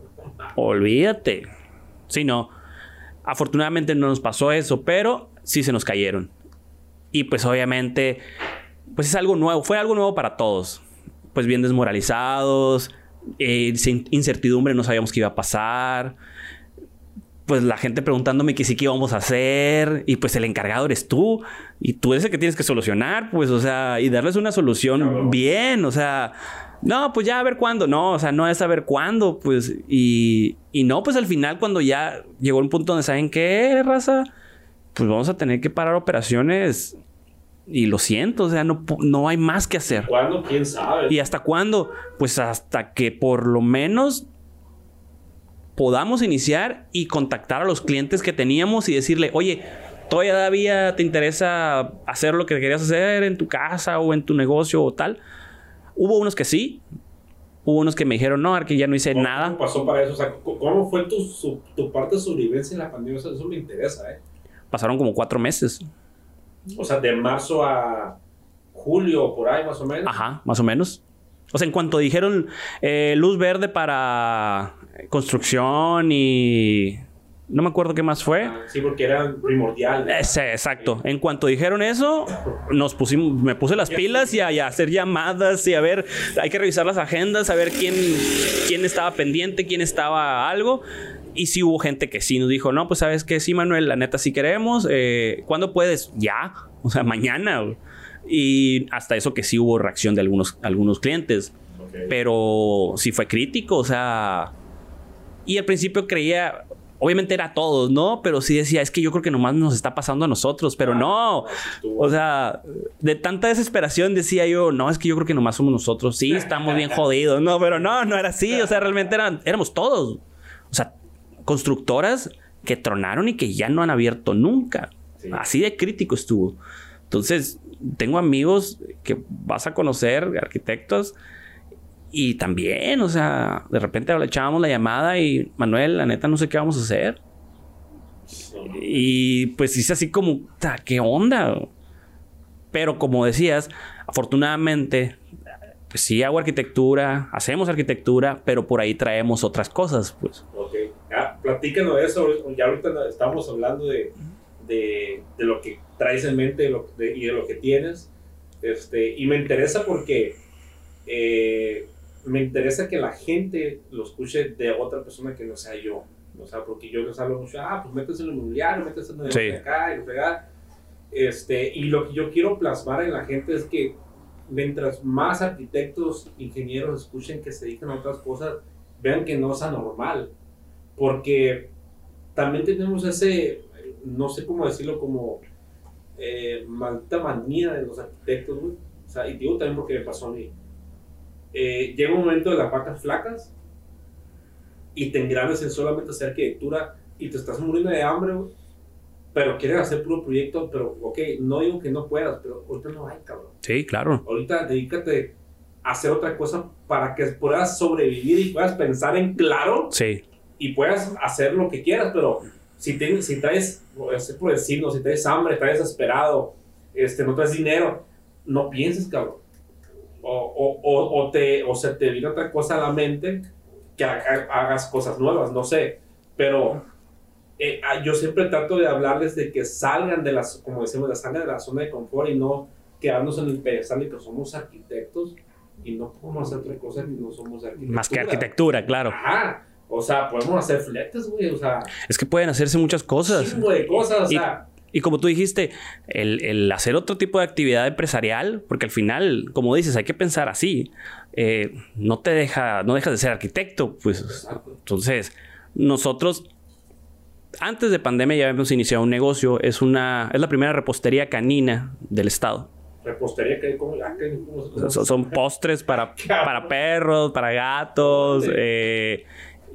Olvídate. Sí, no. Afortunadamente no nos pasó eso, pero sí se nos cayeron. Y pues obviamente, pues es algo nuevo, fue algo nuevo para todos. Pues bien desmoralizados, eh, incertidumbre, no sabíamos qué iba a pasar pues la gente preguntándome que sí que íbamos a hacer y pues el encargado eres tú y tú eres el que tienes que solucionar, pues o sea, y darles una solución bien, o sea, no, pues ya a ver cuándo, no, o sea, no es a ver cuándo, pues y, y no, pues al final cuando ya llegó un punto donde saben qué, raza, pues vamos a tener que parar operaciones y lo siento, o sea, no, no hay más que hacer. ¿Cuándo? ¿Quién sabe? ¿Y hasta cuándo? Pues hasta que por lo menos podamos iniciar y contactar a los clientes que teníamos y decirle, oye, todavía te interesa hacer lo que querías hacer en tu casa o en tu negocio o tal. Hubo unos que sí, hubo unos que me dijeron, no, que ya no hice nada. ¿Cómo pasó para eso? O sea, ¿cómo fue tu, su- tu parte de sobrevivencia en la pandemia? O sea, eso me interesa, ¿eh? Pasaron como cuatro meses. O sea, de marzo a julio, por ahí más o menos. Ajá, más o menos. O sea, en cuanto dijeron eh, luz verde para construcción y... No me acuerdo qué más fue. Ah, Sí, porque era primordial. Ese, exacto. En cuanto dijeron eso, nos pusimos, me puse las pilas y a, y a hacer llamadas y a ver, hay que revisar las agendas, a ver quién, quién estaba pendiente, quién estaba algo. Y sí hubo gente que sí nos dijo, no, pues sabes que sí, Manuel, la neta sí queremos. Eh, ¿Cuándo puedes? Ya, o sea, mañana. Y hasta eso que sí hubo reacción de algunos, algunos clientes. Pero sí fue crítico, o sea. Y al principio creía, obviamente era a todos, ¿no? Pero sí decía, es que yo creo que nomás nos está pasando a nosotros, pero no. O sea, de tanta desesperación decía yo, no, es que yo creo que nomás somos nosotros. Sí, estamos bien jodidos, no, pero no, no era así. O sea, realmente eran, éramos todos. O sea, constructoras que tronaron y que ya no han abierto nunca. Sí. Así de crítico estuvo. Entonces, tengo amigos que vas a conocer, arquitectos, y también, o sea, de repente echábamos la llamada y Manuel, la neta, no sé qué vamos a hacer. Y pues es así como, "Ta, ¿qué onda? Pero como decías, afortunadamente, pues sí hago arquitectura, hacemos arquitectura, pero por ahí traemos otras cosas, pues. Ok, ya, platícanos de eso. Ya ahorita estamos hablando de, de, de lo que traes en mente y de lo que tienes. Este, y me interesa porque eh, me interesa que la gente lo escuche de otra persona que no sea yo. O sea, porque yo les hablo mucho, ah, pues métese en el inmobiliario, métese en el Sí. negocio acá y lo. Este, y lo que yo quiero plasmar en la gente es que mientras más arquitectos, ingenieros escuchen que se dedican a otras cosas, vean que no es anormal. Porque también tenemos ese, no sé cómo decirlo, como eh, maldita manía de los arquitectos, güey. O sea, y digo también porque me pasó a mí. Eh, llega un momento de las vacas flacas y te engranas en solamente hacer arquitectura y te estás muriendo de hambre. Pero quieres hacer puro proyecto, pero ok, no digo que no puedas, pero ahorita no hay, cabrón. Sí, claro. Ahorita dedícate a hacer otra cosa para que puedas sobrevivir y puedas pensar en claro Sí, y puedas hacer lo que quieras, pero si, tienes, si traes, es por decirlo, si traes hambre, estás desesperado, este, no traes dinero, no pienses, cabrón. O, o, o, te, o se te viene otra cosa a la mente que ha- hagas cosas nuevas, no sé. Pero eh, ah, yo siempre trato de hablarles de que salgan de las, como decimos, de salgan de la zona de confort y no quedarnos en el pedestal de que somos arquitectos y no podemos hacer otra cosa que no somos arquitectos. más que arquitectura, claro. Ajá. O sea, podemos hacer fletes, güey. O sea, Es que pueden hacerse muchas cosas. chingo de cosas. O Y- sea, Y como tú dijiste, el, el hacer otro tipo de actividad empresarial, porque al final, como dices, hay que pensar así. eh, no te deja, no dejas de ser arquitecto, pues. Entonces, nosotros, antes de pandemia ya habíamos iniciado un negocio. Es una, es la primera repostería canina del estado. repostería que como, ah, que- ¿cómo se- O sea, son, son postres para, para perros, para gatos. eh,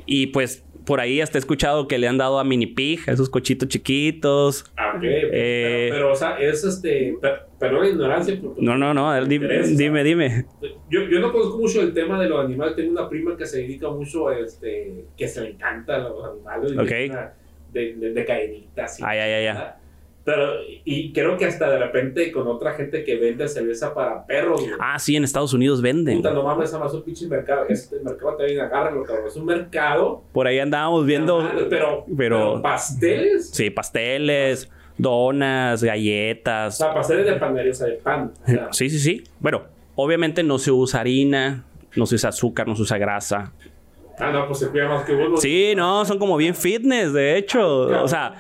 y pues por ahí hasta he escuchado que le han dado a mini pig, a esos cochitos chiquitos. Ah, ok. Eh, pero, pero, o sea, es este. per- Perdón la ignorancia. No, no, no, dime, interesa. dime, dime. Yo, yo no conozco mucho el tema de los animales. Tengo una prima que se dedica mucho a este. que se le encantan los animales. Ok. una- De, de, de cadenitas. Ay, ay, ay, ay. Pero, y creo que hasta de repente con otra gente que vende cerveza para perros. güey. Ah, sí, en Estados Unidos venden. Puta, no mames, esa más un pinche mercado. Este mercado también agárralo, cabrón. Es un mercado. Por ahí andábamos viendo. Pero, pero, pero- pasteles. Sí, pasteles, donas, O galletas. sea, pasteles de panadería, o sea, de pan. O sea, Sí, sí, sí. Bueno, obviamente no se usa harina, no se usa azúcar, no se usa grasa. ah, no, pues se cuida más que vos. Sí, no, son como bien fitness, de hecho. O sea,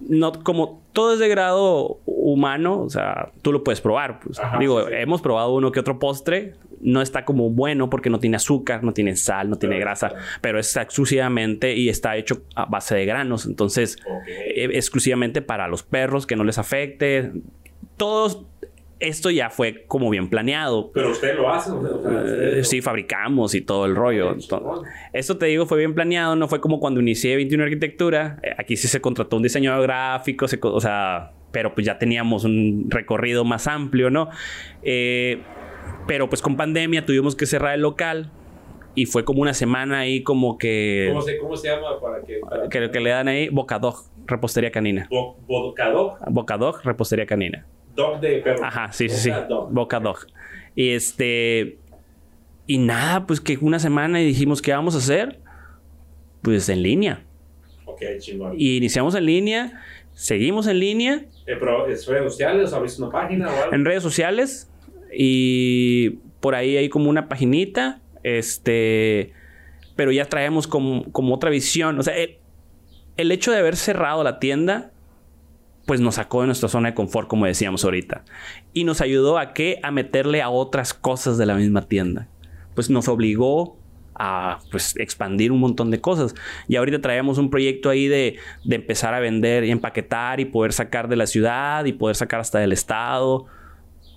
no, como todo es de grado humano, o sea, tú lo puedes probar. Pues. Ajá, Digo, sí, sí. hemos probado uno que otro postre. No está como bueno porque no tiene azúcar, no tiene sal, no tiene grasa, pero está exclusivamente y está hecho a base de granos. Entonces, eh, exclusivamente para los perros, que no les afecte. Todos esto ya fue como bien planeado. Pero usted lo hace, eh, sí, fabricamos y todo el rollo. esto te digo, fue bien planeado, no fue como cuando inicié 21 Arquitectura. Eh, aquí sí se contrató un diseñador gráfico, o sea, pero pues ya teníamos un recorrido más amplio, ¿no? Eh, pero pues con pandemia tuvimos que cerrar el local y fue como una semana ahí como que... ¿Cómo se, cómo se llama para que... que, que le dan ahí Bocadog, repostería canina. ¿Bocadog? Bocadog, repostería canina. Dog de perro. Ajá, sí, sí, sí. Bocadog. Y este... Y nada, pues que una semana y dijimos, ¿qué vamos a hacer? Pues en línea. Ok, chingón. Y iniciamos en línea, seguimos en línea. Eh, pero, ¿Es redes sociales? ¿Abriste una página o algo? En redes sociales. Y por ahí hay como una paginita este, pero ya traemos como, como otra visión. O sea, el, hecho de haber cerrado la tienda, pues nos sacó de nuestra zona de confort, como decíamos ahorita. Y nos ayudó a qué? A meterle a otras cosas de la misma tienda. Pues nos obligó a pues, expandir un montón de cosas. Y ahorita traemos un proyecto ahí de, de empezar a vender y empaquetar y poder sacar de la ciudad y poder sacar hasta del estado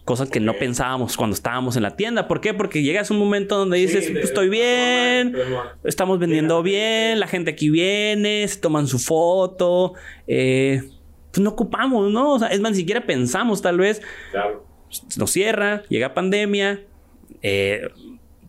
cosas que no pensábamos cuando estábamos en la tienda. ¿Por qué? Porque llegas a un momento donde dices, estoy bien, estamos vendiendo bien, la gente aquí viene, se toman su foto, eh, pues no ocupamos, ¿no? O sea, es más, ni siquiera pensamos tal vez. Claro. Nos cierra, llega pandemia, eh,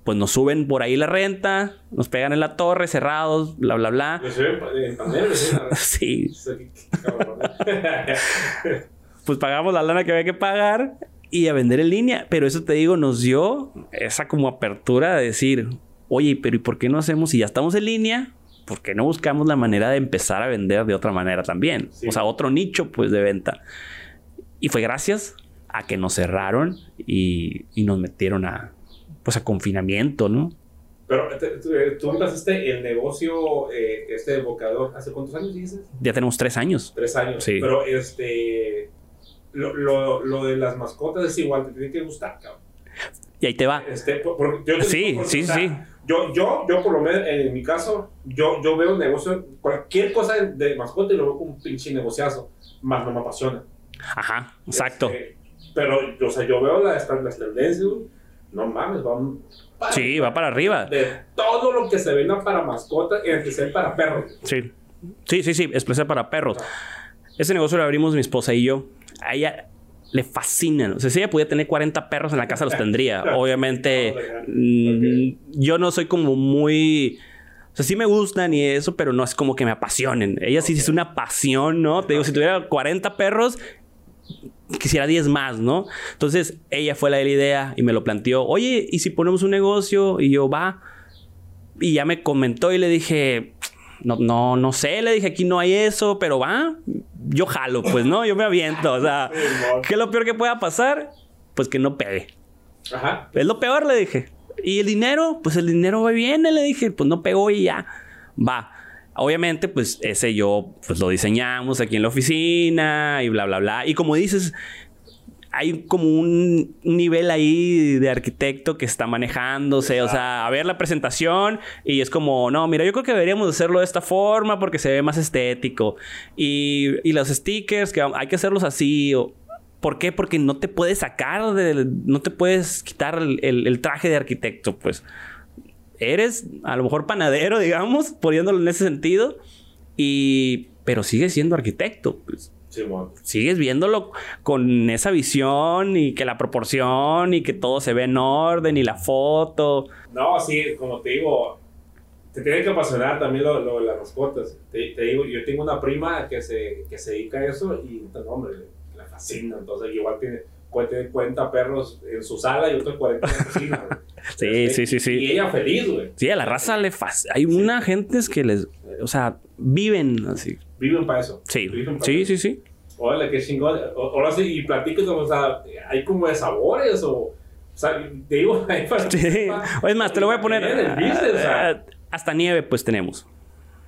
pues nos suben por ahí la renta, nos pegan en la torre, cerrados, bla, bla, bla. en pandemia? sí. pues pagamos la lana que había que pagar y a vender en línea. Pero eso te digo, nos dio esa como apertura de decir, oye, pero ¿y por qué no hacemos si ya estamos en línea? ¿Por qué no buscamos la manera de empezar a vender de otra manera también? O sea, otro nicho pues de venta. Y fue gracias a que nos cerraron y, nos metieron a pues a confinamiento, ¿no? Pero eh, tú empezaste el negocio, eh, este evocador, ¿hace cuántos años dices? Ya tenemos tres años. Tres años. Sí. Pero este, lo, lo, lo, de las mascotas es igual, te tiene que gustar, cabrón. Y ahí te va. Este, sí, sí, sí. Yo, yo, yo, por lo menos, en mi caso, yo, yo veo un negocio, cualquier cosa de mascota y lo veo como un pinche negociazo, más no me apasiona. Ajá, exacto. Este, pero, o sea, yo veo las, las tendencias, no mames, van. sí, va para arriba. De todo lo que se venda para mascotas y especial para perros. Sí. Sí, sí, sí, especial para perros. Ese negocio lo abrimos mi esposa y yo ella le fascinan. O sea, si ella pudiera tener 40 perros en la casa, los tendría. Obviamente, mm, yo no soy como muy... O sea, sí me gustan y eso, pero no es como que me apasionen. Ella sí es una pasión, ¿no? Te digo, si tuviera 40 perros, quisiera 10 más, ¿no? Entonces, ella fue la de la idea y me lo planteó. Oye, ¿y si ponemos un negocio? Y yo, va. Y ya me comentó y le dije, no, no, no sé, le dije, aquí no hay eso, pero va, yo jalo, pues, ¿no? Yo me aviento, o sea, ¿qué es lo peor que pueda pasar? Pues que no pegue. Ajá. Es lo peor, le dije. Y el dinero, pues el dinero va bien, le dije, pues no pegó y ya, va. Obviamente, pues ese yo, pues lo diseñamos aquí en la oficina y bla, bla, bla. Y como dices, hay como un nivel ahí de arquitecto que está manejándose, o sea, a ver la presentación y es como, no, mira, yo creo que deberíamos hacerlo de esta forma porque se ve más estético. Y, y los stickers, que hay que hacerlos así. O, ¿Por qué? Porque no te puedes sacar, de, no te puedes quitar el, traje de arquitecto, pues. Eres a lo mejor panadero, digamos, poniéndolo en ese sentido, y, pero sigues siendo arquitecto, pues. Sigues viéndolo con esa visión y que la proporción y que todo se ve en orden y la foto. No, sí, como te digo, te tiene que apasionar también lo, de las mascotas. Te, digo, yo tengo una prima que se, que se dedica a eso y, no, hombre, la fascina. Entonces, igual tiene, puede 40 perros en su sala y otros 40 en la cocina. sí, sí, sí, sí. Y ella feliz, güey. Sí, a la raza le fascina. Hay una gente que les, o sea, viven así. Viven para eso. Sí, sí, sí, sí. Órale, qué chingón. Ahora sí, y platícanos, o sea, hay como de sabores o. O sea, te digo, hay para. Sí. es más, te lo voy a poner. Ah, hasta nieve, pues tenemos.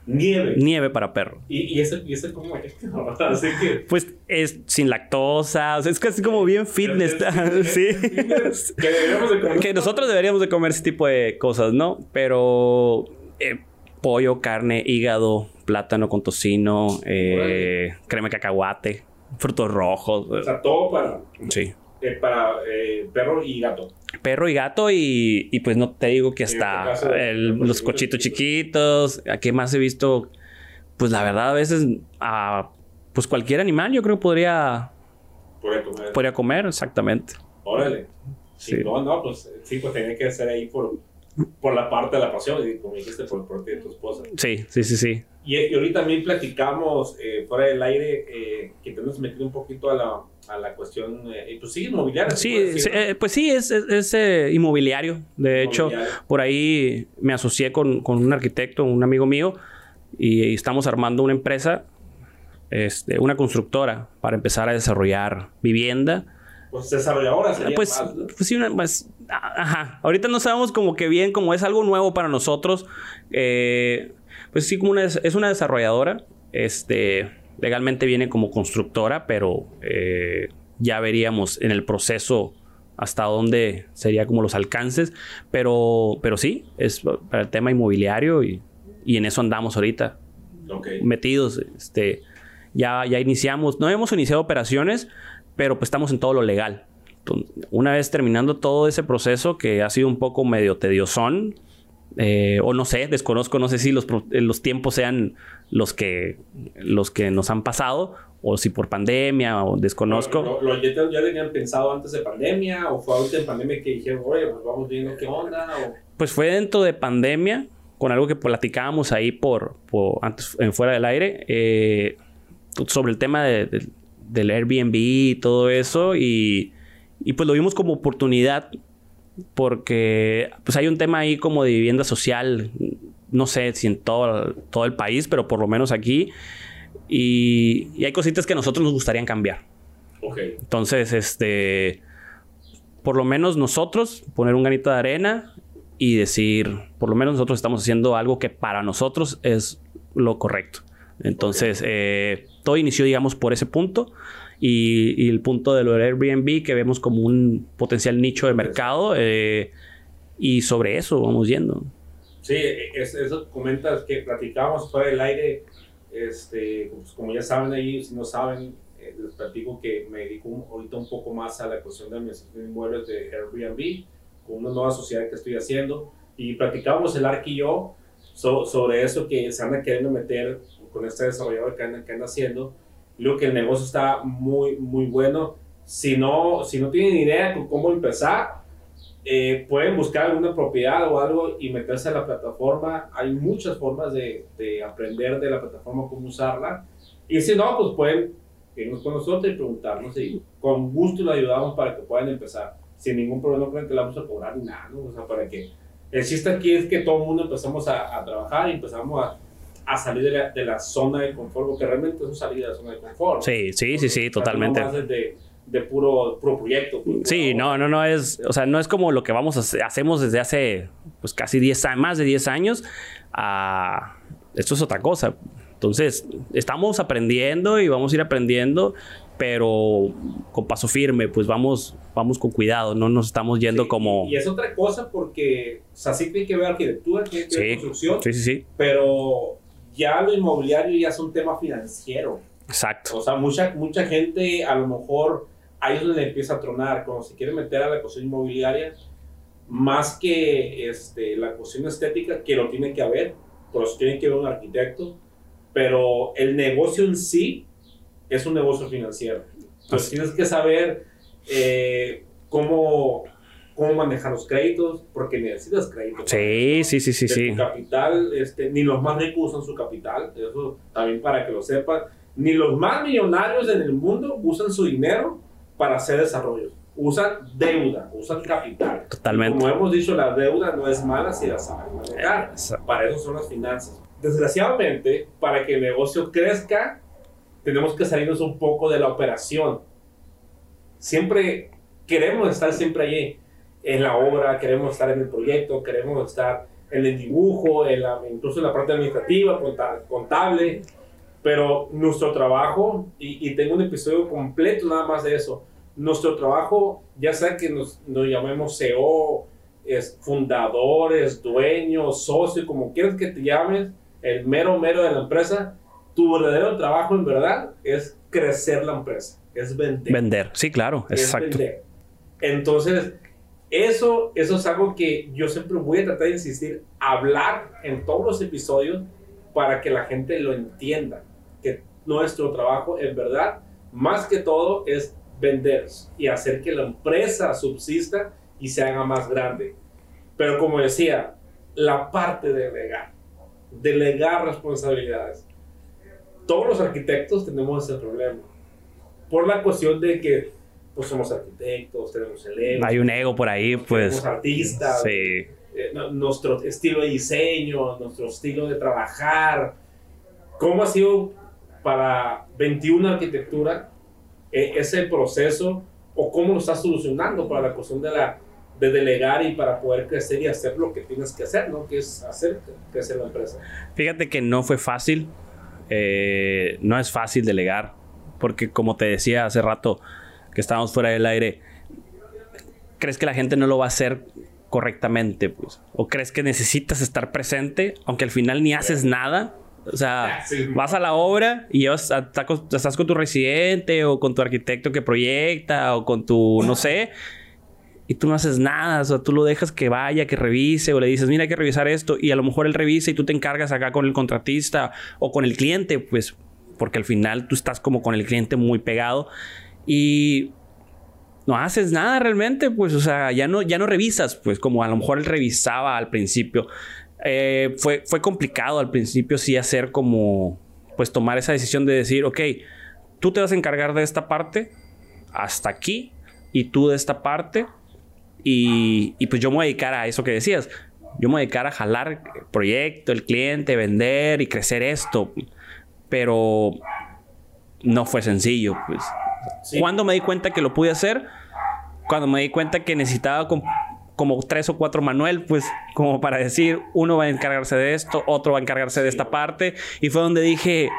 Nieve. Nieve para perro. ¿Y, y ese, y ese cómo es? Así que... Pues es sin lactosa, o sea, es casi como bien fitness. sí. Que, deberíamos de comer. que nosotros deberíamos de comer ese tipo de cosas, ¿no? Pero eh, pollo, carne, hígado, plátano con tocino, eh, crema de cacahuate, frutos rojos. O sea, todo para. Sí. eh, para eh, perro y gato. Perro y gato y, y pues no te digo que hasta este caso, el- los cochitos chiquitos. ¿A qué más he visto? Pues la verdad a veces a pues cualquier animal yo creo que podría, Podría comer. podría comer exactamente. Órale. Sí, Sí. no, no, pues sí, pues tenía que ser ahí por, por la parte de la pasión, y como dijiste, por parte de tu esposa. Sí, sí, sí, sí. Y, y ahorita también platicamos eh, fuera del aire eh, que te hemos metido un poquito a la, a la cuestión, eh, pues sí, inmobiliaria. Sí, sí, eh, pues sí, es, es- es, eh, inmobiliario. De hecho, Inmobiliario. por ahí me asocié con, con un arquitecto, un amigo mío, y estamos armando una empresa, este, una constructora, para empezar a desarrollar vivienda. Pues desarrolladora sería Pues, más, ¿no? pues sí, una, pues, ajá. Ahorita no sabemos como que bien, como es algo nuevo para nosotros. eh, pues sí, como una, es una desarrolladora. Este, legalmente viene como constructora, pero eh, ya veríamos en el proceso hasta dónde sería como los alcances. Pero, pero sí, es para el tema inmobiliario y, y en eso andamos ahorita Ok. metidos. Este, ya, ya iniciamos, no hemos iniciado operaciones, pero pues estamos en todo lo legal. Entonces, una vez terminando todo ese proceso que ha sido un poco medio tediosón, eh, o no sé, desconozco, no sé si los, eh, los tiempos sean los que, los que nos han pasado, o si por pandemia, o desconozco. ¿Lo, lo- ya, te- ya tenían pensado antes de pandemia o fue ahorita en pandemia que dijeron, oye, pues vamos viendo qué onda? O... Pues fue dentro de pandemia, con algo que platicábamos ahí por, por antes en fuera del aire, eh, sobre el tema de- de- del Airbnb y todo eso, y, y pues lo vimos como oportunidad, porque pues hay un tema ahí como de vivienda social, no sé si en todo, todo el país, pero por lo menos aquí, y, y hay cositas que a nosotros nos gustaría cambiar. Ok. Entonces, este, por lo menos nosotros poner un granito de arena y decir, por lo menos nosotros estamos haciendo algo que para nosotros es lo correcto. Entonces, eh, todo inició, digamos, por ese punto y, y el punto de lo del Airbnb que vemos como un potencial nicho de mercado eh, y sobre eso vamos yendo. Sí, es- eso comentas que platicábamos fuera del aire. Este, pues, como ya saben ahí, si no saben, eh, les platico que me dedico ahorita un poco más a la cuestión de administración de inmuebles de Airbnb, con una nueva sociedad que estoy haciendo. Y platicábamos el ARC y yo so- sobre eso que se anda queriendo meter con este desarrollador que anda, que haciendo. Creo que el negocio está muy, muy bueno. Si no, si no tienen idea de cómo empezar, eh, pueden buscar alguna propiedad o algo y meterse a la plataforma. Hay muchas formas de, de aprender de la plataforma, cómo usarla. Y si no, pues pueden irnos con nosotros y preguntarnos y con gusto le ayudamos para que puedan empezar. Sin ningún problema, creen que le vamos a cobrar ni nada, ¿no? O sea, para que... El chiste aquí es que todo el mundo empezamos a, a trabajar y empezamos a, a salir de la, de la zona de confort, porque realmente es un salir de la zona de confort. Sí, sí, sí, sí, totalmente. no más de, de puro, puro proyecto. puro- Sí, no, no, no es, o sea, no es como lo que vamos a hacer- hacemos desde hace pues casi 10 años, más de 10 años a esto es otra cosa. Entonces, estamos aprendiendo y vamos a ir aprendiendo, pero con paso firme, pues vamos vamos con cuidado, no nos estamos yendo Sí, como Y es otra cosa porque, o sea, sí tiene que ver arquitectura, tiene que ver Sí, construcción, Sí, sí, sí. pero ya lo inmobiliario ya es un tema financiero. Exacto. O sea, mucha, mucha gente a lo mejor ahí es donde empieza a tronar, cuando se quiere meter a la cuestión inmobiliaria, más que este, la cuestión estética, que lo tiene que haber, pero se tiene que ver un arquitecto, pero el negocio en sí es un negocio financiero. Entonces Así. tienes que saber eh, cómo, cómo manejar los créditos, porque necesitas créditos. Sí, sí, sí, sí, de sí. tu capital, este, ni los más ricos usan su capital, eso también para que lo sepan, ni los más millonarios en el mundo usan su dinero para hacer desarrollos, usan deuda, usan capital. Totalmente. Como hemos dicho, la deuda no es mala si la saben manejar, Exacto. para eso son las finanzas. Desgraciadamente, para que el negocio crezca, tenemos que salirnos un poco de la operación. Siempre queremos estar siempre allí, en la obra, queremos estar en el proyecto, queremos estar en el dibujo, en la, incluso en la parte administrativa, conta- contable, pero nuestro trabajo, y, y tengo un episodio completo nada más de eso, nuestro trabajo, ya sea que nos, nos llamemos CEO, es fundadores, dueños, socios, como quieras que te llames, el mero mero de la empresa, tu verdadero trabajo en verdad es crecer la empresa, es vender. Vender. Sí, claro. es Exacto. vender. Entonces, eso, eso es algo que yo siempre voy a tratar de insistir, hablar en todos los episodios para que la gente lo entienda, que nuestro trabajo en verdad, más que todo, es vender y hacer que la empresa subsista y se haga más grande. Pero como decía, la parte de delegar, delegar responsabilidades. Todos los arquitectos tenemos ese problema. Por la cuestión de que pues somos arquitectos, tenemos el ego. Hay un ego por ahí, pues. Somos artistas. Sí. Eh, nuestro estilo de diseño, nuestro estilo de trabajar. ¿Cómo ha sido para 21 Arquitectura eh, ese proceso o cómo lo estás solucionando para la cuestión de, la, de delegar y para poder crecer y hacer lo que tienes que hacer, ¿no? Que es hacer crecer la empresa. Fíjate que no fue fácil. Eh, no es fácil delegar. Porque como te decía hace rato que estábamos fuera del aire, ¿crees que la gente no lo va a hacer correctamente? Pues? ¿O crees que necesitas estar presente, aunque al final ni haces nada? O sea, vas a la obra y estás con tu residente o con tu arquitecto que proyecta o con tu, no sé, y tú no haces nada, o sea, tú lo dejas que vaya, que revise o le dices, mira, hay que revisar esto y a lo mejor él revisa y tú te encargas acá con el contratista o con el cliente, pues, porque al final tú estás como con el cliente muy pegado y no haces nada realmente, pues, o sea, ya no, ya no revisas, pues, como a lo mejor él revisaba al principio. Eh, fue, fue complicado al principio sí hacer como, pues tomar esa decisión de decir, ok, tú te vas a encargar de esta parte hasta aquí y tú de esta parte y, y pues yo me voy a dedicar a eso que decías. Yo me voy a dedicar a jalar el proyecto, el cliente, vender y crecer esto. Pero no fue sencillo, pues. Cuando me di cuenta que lo pude hacer? Cuando me di cuenta que necesitaba como tres o cuatro Manuel, pues como para decir, uno va a encargarse de esto, otro va a encargarse de esta parte. Y fue donde dije,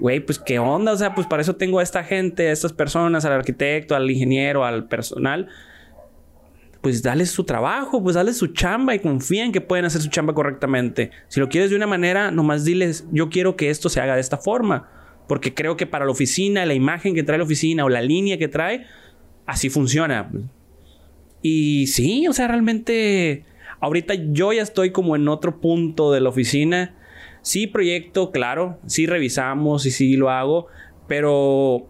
güey, pues qué onda, o sea, pues para eso tengo a esta gente, a estas personas, al arquitecto, al ingeniero, al personal. Pues dale su trabajo, pues dale su chamba y confía en que pueden hacer su chamba correctamente. Si lo quieres de una manera, nomás diles, yo quiero que esto se haga de esta forma. Porque creo que para la oficina, la imagen que trae la oficina o la línea que trae, así funciona. Y sí, o sea, realmente ahorita yo ya estoy como en otro punto de la oficina. Sí proyecto, claro, sí revisamos y sí lo hago, pero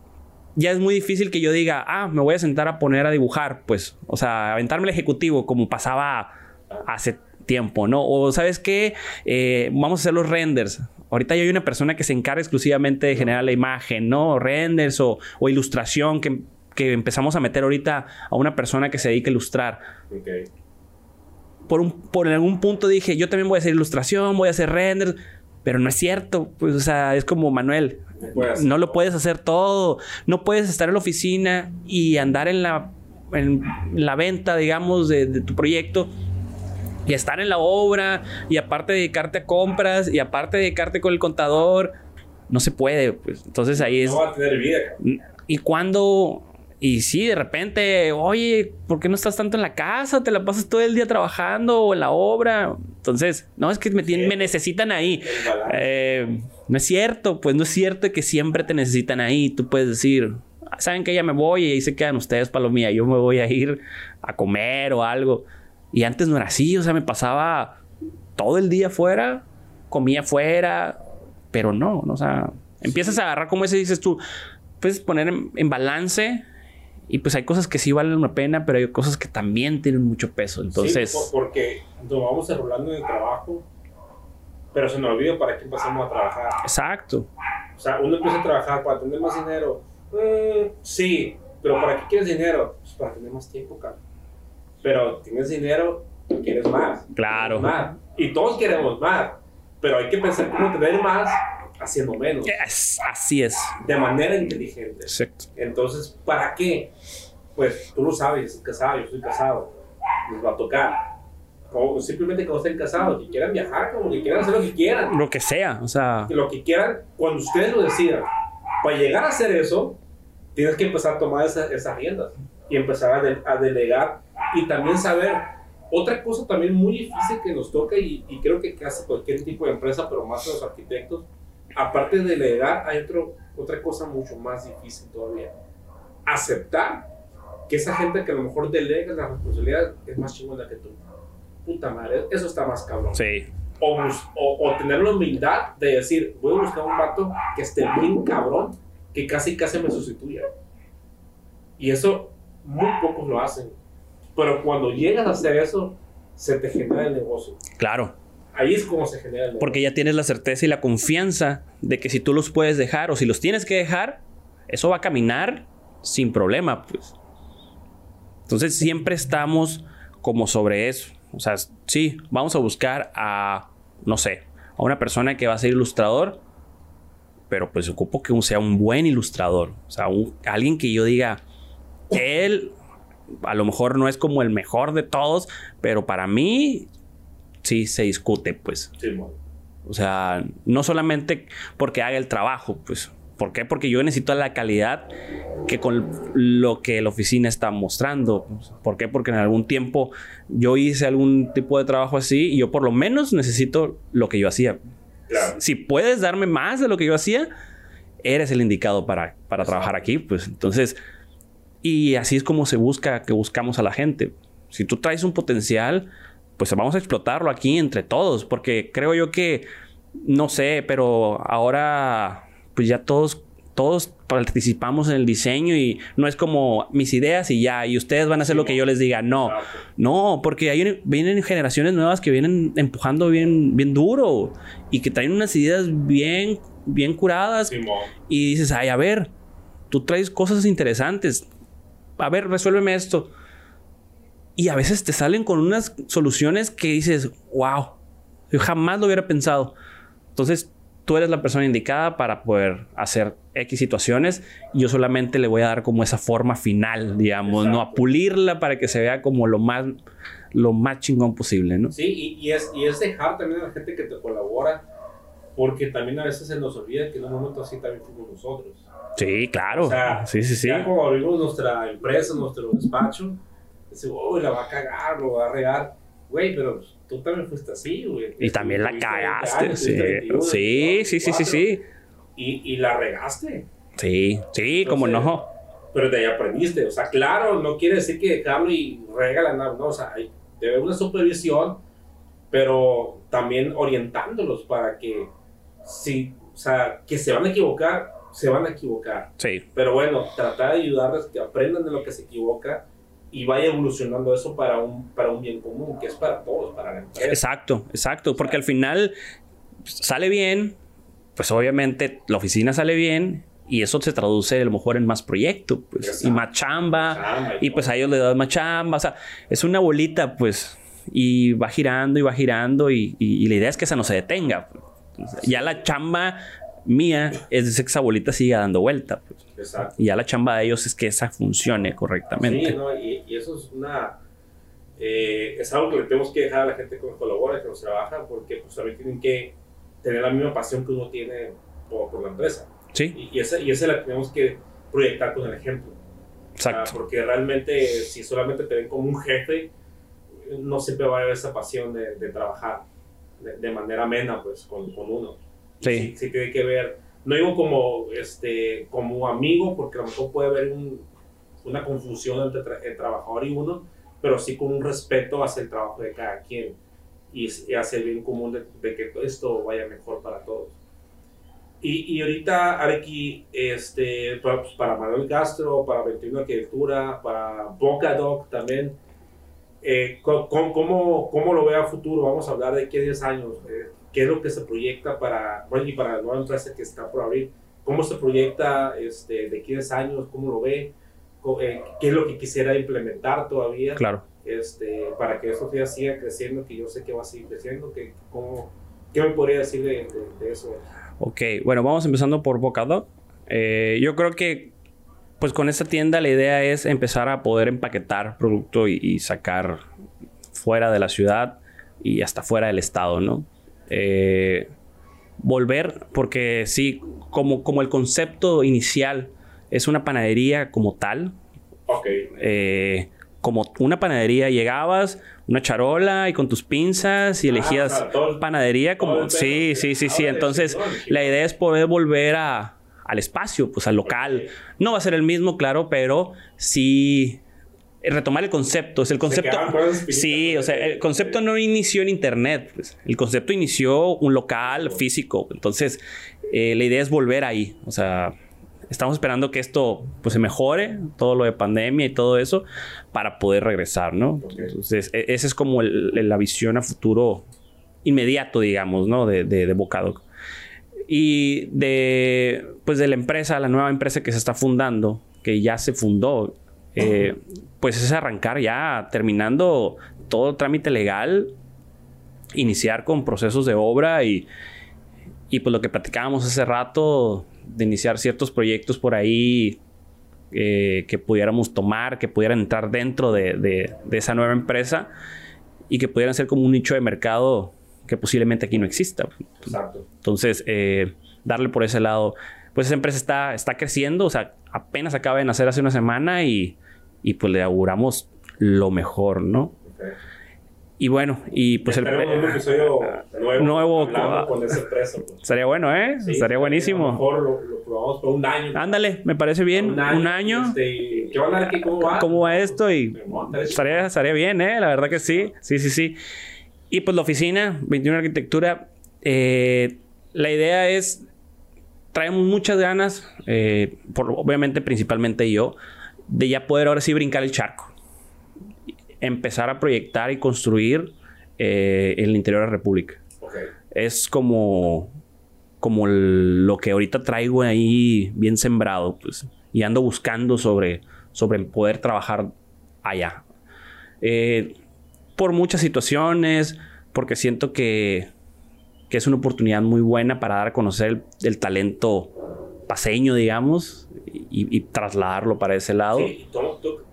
ya es muy difícil que yo diga, ah, me voy a sentar a poner a dibujar, pues, o sea, aventarme el ejecutivo como pasaba hace tiempo, ¿no? O sabes qué, eh, vamos a hacer los renders. Ahorita ya hay una persona que se encarga exclusivamente de generar la imagen, ¿no? Renders o, o ilustración que que empezamos a meter ahorita a una persona que se dedica a ilustrar. Por, un, por algún punto dije, yo también voy a hacer ilustración, voy a hacer renders, pero no es cierto. Pues, o sea, es como Manuel. No, lo puedes hacer todo. No puedes estar en la oficina y andar en la, en la venta, digamos, de, de tu proyecto y estar en la obra y aparte dedicarte a compras y aparte dedicarte con el contador. No se puede, pues. Entonces ahí es. No va a tener vida. Y cuando y sí, de repente, oye, ¿por qué no estás tanto en la casa? ¿Te la pasas todo el día trabajando o en la obra? Entonces, no, es que me, me necesitan ahí. Eh, no es cierto, pues no es cierto que siempre te necesitan ahí. Tú puedes decir, ah, saben que ya me voy y ahí se quedan ustedes, palomía. Yo me voy a ir a comer o algo. Y antes no era así, o sea, me pasaba todo el día afuera, comía afuera, pero no, no o sea, empiezas a agarrar como ese dices tú, puedes poner en balance y pues hay cosas que sí valen la pena, pero hay cosas que también tienen mucho peso. Entonces. Sí, porque nos vamos enrolando en el trabajo, pero se nos olvida para qué empezamos a trabajar. Exacto. O sea, uno empieza a trabajar para tener más dinero. Mm, sí, pero ¿para qué quieres dinero? Pues para tener más tiempo, cara. Pero tienes dinero, quieres más. Claro. Más. Y todos queremos más. Pero hay que pensar cómo tener más haciendo menos. así es. De manera inteligente. Exacto. Entonces, ¿para qué? Pues tú lo sabes, estoy casado, yo estoy casado, les va a tocar. O simplemente cuando estén casados, que quieran viajar, como que quieran hacer lo que quieran. Lo que sea, o sea. Lo que quieran, cuando ustedes lo decidan. Para llegar a hacer eso, tienes que empezar a tomar esas, riendas y empezar a, a, delegar y también saber. Otra cosa también muy difícil que nos toca y, y creo que casi cualquier tipo de empresa, pero más los arquitectos, aparte de delegar, hay otro, otra cosa mucho más difícil todavía. Aceptar que esa gente que a lo mejor delega la responsabilidad es más chingona que tú. Puta madre, eso está más cabrón. Sí. O, o, o tener la humildad de decir, voy a buscar un vato que esté bien cabrón, que casi casi me sustituya. Y eso muy pocos lo hacen. Pero cuando llegas a hacer eso, se te genera el negocio. Claro. Ahí es como se genera el negocio. Porque ya tienes la certeza y la confianza de que si tú los puedes dejar o si los tienes que dejar, eso va a caminar sin problema, pues. Entonces siempre estamos como sobre eso. O sea, sí, vamos a buscar a, no sé, a una persona que va a ser ilustrador, pero pues ocupo que sea un buen ilustrador. O sea, un- alguien que yo diga, él a lo mejor no es como el mejor de todos, pero para mí sí se discute, pues. Sí. O sea, no solamente porque haga el trabajo, pues. ¿Por qué? Porque yo necesito la calidad que con lo que la oficina está mostrando. ¿Por qué? Porque en algún tiempo yo hice algún tipo de trabajo así y yo por lo menos necesito lo que yo hacía. Claro. Si puedes darme más de lo que yo hacía, eres el indicado para, para trabajar aquí, pues. Entonces, y así es como se busca, que buscamos a la gente. Si tú traes un potencial, pues vamos a explotarlo aquí entre todos, porque creo yo que, no sé, pero ahora, pues ya todos, todos participamos en el diseño y no es como mis ideas y ya, y ustedes van a hacer lo que yo les diga. No, no, porque hay, vienen generaciones nuevas que vienen empujando bien, bien duro y que traen unas ideas bien, bien curadas y dices, ay, a ver, tú traes cosas interesantes. A ver, resuélveme esto. Y a veces te salen con unas soluciones que dices, wow, yo jamás lo hubiera pensado. Entonces, tú eres la persona indicada para poder hacer X situaciones. Y yo solamente le voy a dar como esa forma final, digamos, no a Exacto. pulirla para que se vea como lo más, lo más chingón posible, ¿no? Sí, y, y es, y es dejar también a la gente que te colabora, porque también a veces se nos olvida que en un momento así también fuimos nosotros. Sí, claro. O sea, sí, sí, sí. Ya como abrimos nuestra empresa, nuestro despacho, decimos, uy, la va a cagar, lo va a regar. Güey, pero tú también fuiste así, güey. Y también la Tuviste 20 cagaste. años, Sí, tuviste 21, sí, 22, sí, sí, sí, 24, sí. Y, y la regaste, Sí, sí, como no. pero de ahí aprendiste. O sea, claro, no quiere decir que dejarlo y regala nada, no. O sea, hay, debe haber una supervisión, pero también orientándolos para que, si, o sea, que se van a equivocar, se van a equivocar. Sí, Pero bueno, tratar de ayudarles que aprendan de lo que se equivoca y vaya evolucionando eso para un, para un bien común, que es para todos, para la empresa. exacto, exacto. Porque al final pues, sale bien, pues obviamente la oficina sale bien y eso se traduce a lo mejor en más proyectos, pues, y más chamba. Chamba Y pues a ellos le das más chamba. O sea, es una bolita, pues, y va girando y va girando y, y- y la idea es que esa no se detenga. Ya la chamba mía es que esa bolita siga dando vuelta. pues. Exacto. Y ya la chamba de ellos es que esa funcione correctamente. Sí, ¿no? y, y eso es una... eh, es algo que le tenemos que dejar a la gente que nos colabora, que nos trabaja, porque pues también tienen que tener la misma pasión que uno tiene por, por la empresa. Sí, Y, y esa, y esa la tenemos que proyectar con el ejemplo. Ah, exacto. porque realmente si solamente te ven como un jefe, no siempre va a haber esa pasión de, de trabajar de, manera amena pues, con, con uno. Sí. sí. sí tiene que ver, no digo como, este, como amigo, porque a lo mejor puede haber un- una confusión entre tra- el trabajador y uno, pero sí con un respeto hacia el trabajo de cada quien y, y hacia el bien común de, de que esto vaya mejor para todos. Y, y ahorita, Areki, este, para, pues, para Manuel Castro, para 21 Arquitectura, para Boca Doc también, eh, co- ¿cómo, ¿cómo lo ve a futuro? Vamos a hablar de qué 10 años, eh, qué es lo que se proyecta para, bueno, y para la nueva empresa que está por abrir, cómo se proyecta este, de aquí a 10 años, cómo lo ve, eh, qué es lo que quisiera implementar todavía Claro. este, para que eso ya siga creciendo, que yo sé que va a seguir creciendo, que, cómo, ¿qué me podría decir de, de- de eso? Ok, bueno, vamos empezando por Bocadog. Eh, yo creo que, pues con esta tienda la idea es empezar a poder empaquetar producto y, y sacar fuera de la ciudad y hasta fuera del estado, ¿no? Eh, volver, porque sí, como, como el concepto inicial es una panadería como tal, Ok, eh, como una panadería llegabas, una charola y con tus pinzas y Ah, elegías o sea, todo el- panadería como sí, sí, sí, sí. Entonces, la idea es poder volver a, al espacio, pues al local. No va a ser el mismo, claro, pero sí retomar el concepto. Es el concepto. Sí, o sea, el concepto no inició en internet. Pues. El concepto inició un local físico. Entonces, eh, la idea es volver ahí. O sea, estamos esperando que esto pues se mejore, todo lo de pandemia y todo eso, para poder regresar, ¿no? Entonces, e, esa es como la visión a futuro inmediato, digamos, ¿no? De, de, de Bocado. Y de, pues de la empresa, la nueva empresa que se está fundando, que ya se fundó, eh, pues es arrancar ya terminando todo trámite legal, iniciar con procesos de obra y, y pues lo que platicábamos hace rato, de iniciar ciertos proyectos por ahí eh, que pudiéramos tomar, que pudieran entrar dentro de, de, esa nueva empresa y que pudieran ser como un nicho de mercado que posiblemente aquí no exista. Exacto. Entonces, eh, darle por ese lado, pues esa empresa está, está creciendo, o sea, apenas acaba de nacer hace una semana y, y pues le auguramos lo mejor, ¿no? Y bueno, y pues el un episodio nuevo, nuevo con ese preso. Pues. Estaría bueno, ¿eh? Estaría buenísimo. A lo mejor lo, probamos por un año. Ándale, me parece bien. Un año. Este, ¿Qué van a ver cómo va? ¿Cómo va esto? Y estaría, estaría bien, ¿eh? La verdad que sí. Sí, sí, sí. Y pues la oficina, 21 Arquitectura, eh, la idea es, traemos muchas ganas, eh, por, obviamente principalmente yo, de ya poder ahora sí brincar el charco. Empezar a proyectar y construir eh, el interior de la República. Es como, como lo que ahorita traigo ahí bien sembrado, pues. Y ando buscando sobre, sobre poder trabajar allá. Eh, por muchas situaciones, porque siento que, que, es una oportunidad muy buena para dar a conocer el, el talento paseño, digamos, y, trasladarlo para ese lado. Sí,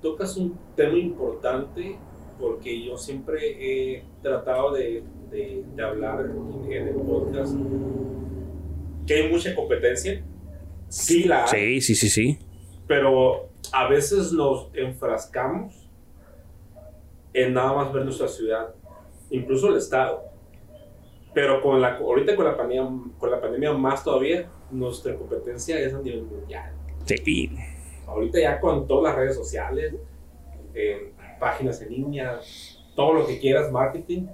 tocas un tema importante porque yo siempre he tratado de, de, hablar en el podcast que hay mucha competencia. Sí, la Sí, sí, sí, sí. Pero a veces nos enfrascamos en nada más ver nuestra ciudad, incluso el estado. Pero con la, ahorita con la, pandemia, con la pandemia más todavía, nuestra competencia es a nivel mundial. Sí. Ahorita ya con todas las redes sociales, páginas en línea, todo lo que quieras, marketing,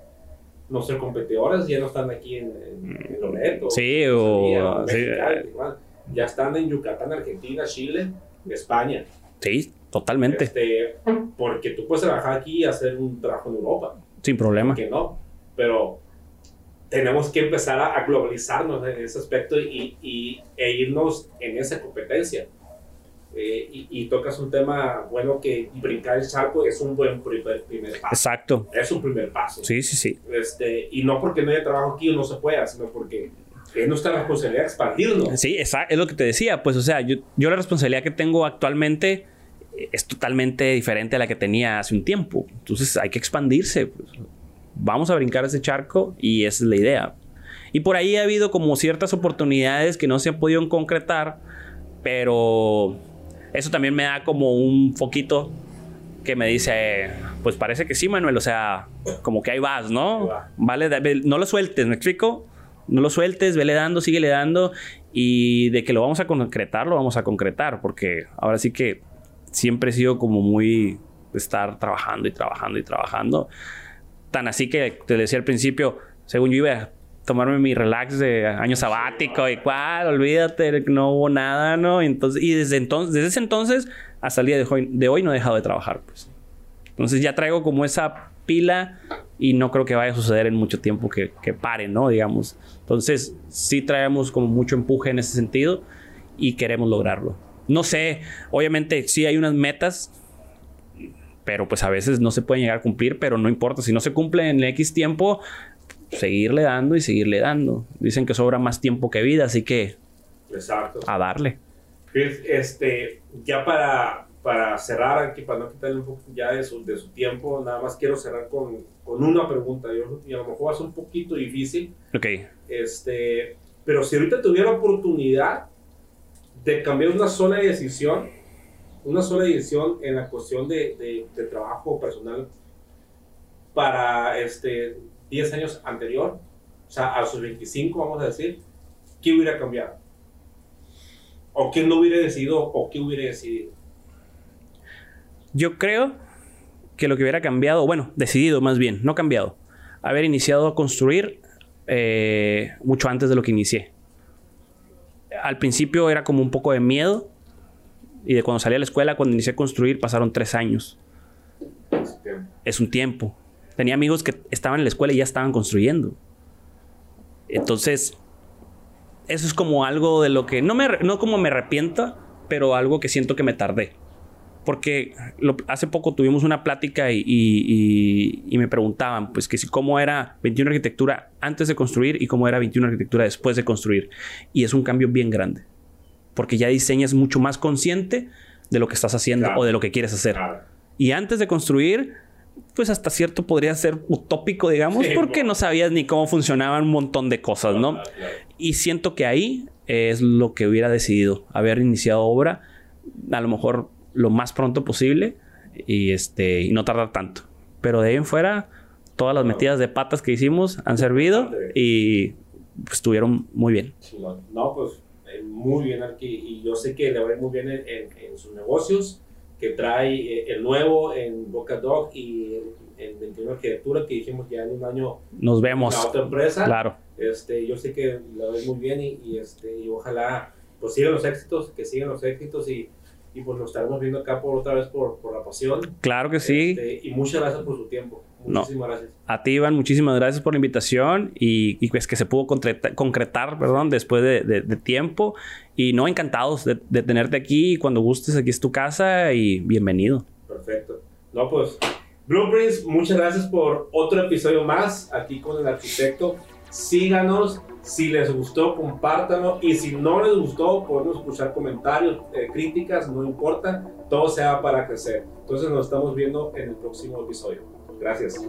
nuestros competidores ya no están aquí en, en, Loreto. Sí, o... ya están en Yucatán, Argentina, Chile, España. Sí, totalmente. Este, porque tú puedes trabajar aquí y hacer un trabajo en Europa. Sin problema. Que no. Pero tenemos que empezar a, globalizarnos en ese aspecto y, y, e irnos en esa competencia. Eh, y, tocas un tema bueno que brincar el charco es un buen primer, primer, paso. Exacto. Es un primer paso. Sí, sí, sí. Este, y no porque no haya trabajo aquí o no se pueda, sino porque es nuestra responsabilidad expandirlo. Sí, es lo que te decía. Pues, o sea, yo, yo la responsabilidad que tengo actualmente es totalmente diferente a la que tenía hace un tiempo. Entonces hay que expandirse. Pues vamos a brincar ese charco y esa es la idea. Y por ahí ha habido como ciertas oportunidades que no se han podido concretar, pero eso también me da como un foquito que me dice, pues parece que sí, Manuel, o sea, como que ahí vas, ¿no? Vale, no lo sueltes, ¿me explico? No lo sueltes, vele dando, síguele dando y de que lo vamos a concretar, lo vamos a concretar, porque ahora sí que siempre he sido como muy estar trabajando y trabajando y trabajando Tan así que te decía al principio, según yo iba a tomarme mi relax de año sabático y cuál, olvídate, no hubo nada, ¿no? Entonces, y desde entonces, desde ese entonces hasta el día de hoy, de hoy no he dejado de trabajar, pues. Entonces ya traigo como esa pila y no creo que vaya a suceder en mucho tiempo que, que pare, ¿no? Digamos. Entonces sí traemos como mucho empuje en ese sentido y queremos lograrlo. No sé, obviamente sí hay unas metas pero pues a veces no se pueden llegar a cumplir, pero no importa, si no se cumple en X tiempo, seguirle dando y seguirle dando. Dicen que sobra más tiempo que vida, así que Exacto. a darle. Este, ya para, para cerrar aquí, para no quitarle un poco ya de su, de su tiempo, nada más quiero cerrar con, con una pregunta. Yo, y a lo mejor va a ser un poquito difícil. Ok. Este, pero si ahorita tuviera oportunidad de cambiar una sola decisión, una sola edición en la cuestión de, de, trabajo personal para este 10 años anterior, o sea, a sus 25, vamos a decir, ¿qué hubiera cambiado? ¿O qué no hubiera decidido o qué hubiera decidido? Yo creo que lo que hubiera cambiado, bueno, decidido más bien, no cambiado, haber iniciado a construir eh, mucho antes de lo que inicié. Al principio era como un poco de miedo y de cuando salí a la escuela, cuando inicié a construir, pasaron tres años. Es un tiempo. Tenía amigos que estaban en la escuela y ya estaban construyendo. Entonces, eso es como algo de lo que no me no como me arrepiento, pero algo que siento que me tardé. Porque hace poco tuvimos una plática y, me preguntaban, pues, que si cómo era 21 arquitectura antes de construir y cómo era 21 arquitectura después de construir. Y es un cambio bien grande. Porque ya diseñas mucho más consciente de lo que estás haciendo o de lo que quieres hacer. Y antes de construir, pues hasta cierto podría ser utópico, digamos, porque no sabías ni cómo funcionaban un montón de cosas, ¿no? Y siento que ahí es lo que hubiera decidido, haber iniciado obra, a lo mejor lo más pronto posible y, este, y no tardar tanto. Pero de ahí en fuera, todas las metidas de patas que hicimos han servido y pues, estuvieron muy bien. No, pues eh, muy bien aquí y yo sé que le va a ir muy bien en sus negocios que trae eh, el nuevo en Boca Dog y en 21 Arquitectura, que dijimos ya en un año nos vemos en la otra empresa. Claro. Este, yo sé que la ves muy bien y, este, y ojalá pues sigan los éxitos, que sigan los éxitos y, y pues nos estaremos viendo acá por otra vez por, por la pasión. Claro que sí. Este, y muchas gracias por su tiempo. Muchísimas gracias. A ti, Iván, muchísimas gracias por la invitación y, y pues que se pudo concretar, perdón, después de, de, tiempo. Y no, encantados de, de, tenerte aquí. Cuando gustes, aquí es tu casa y bienvenido. Perfecto. No, pues, Blueprints, muchas gracias por otro episodio más aquí con el arquitecto. Síganos. Si les gustó, compártanlo. Y si no les gustó, podemos escuchar comentarios, eh, críticas, no importa. Todo sea para crecer. Entonces nos estamos viendo en el próximo episodio. Gracias.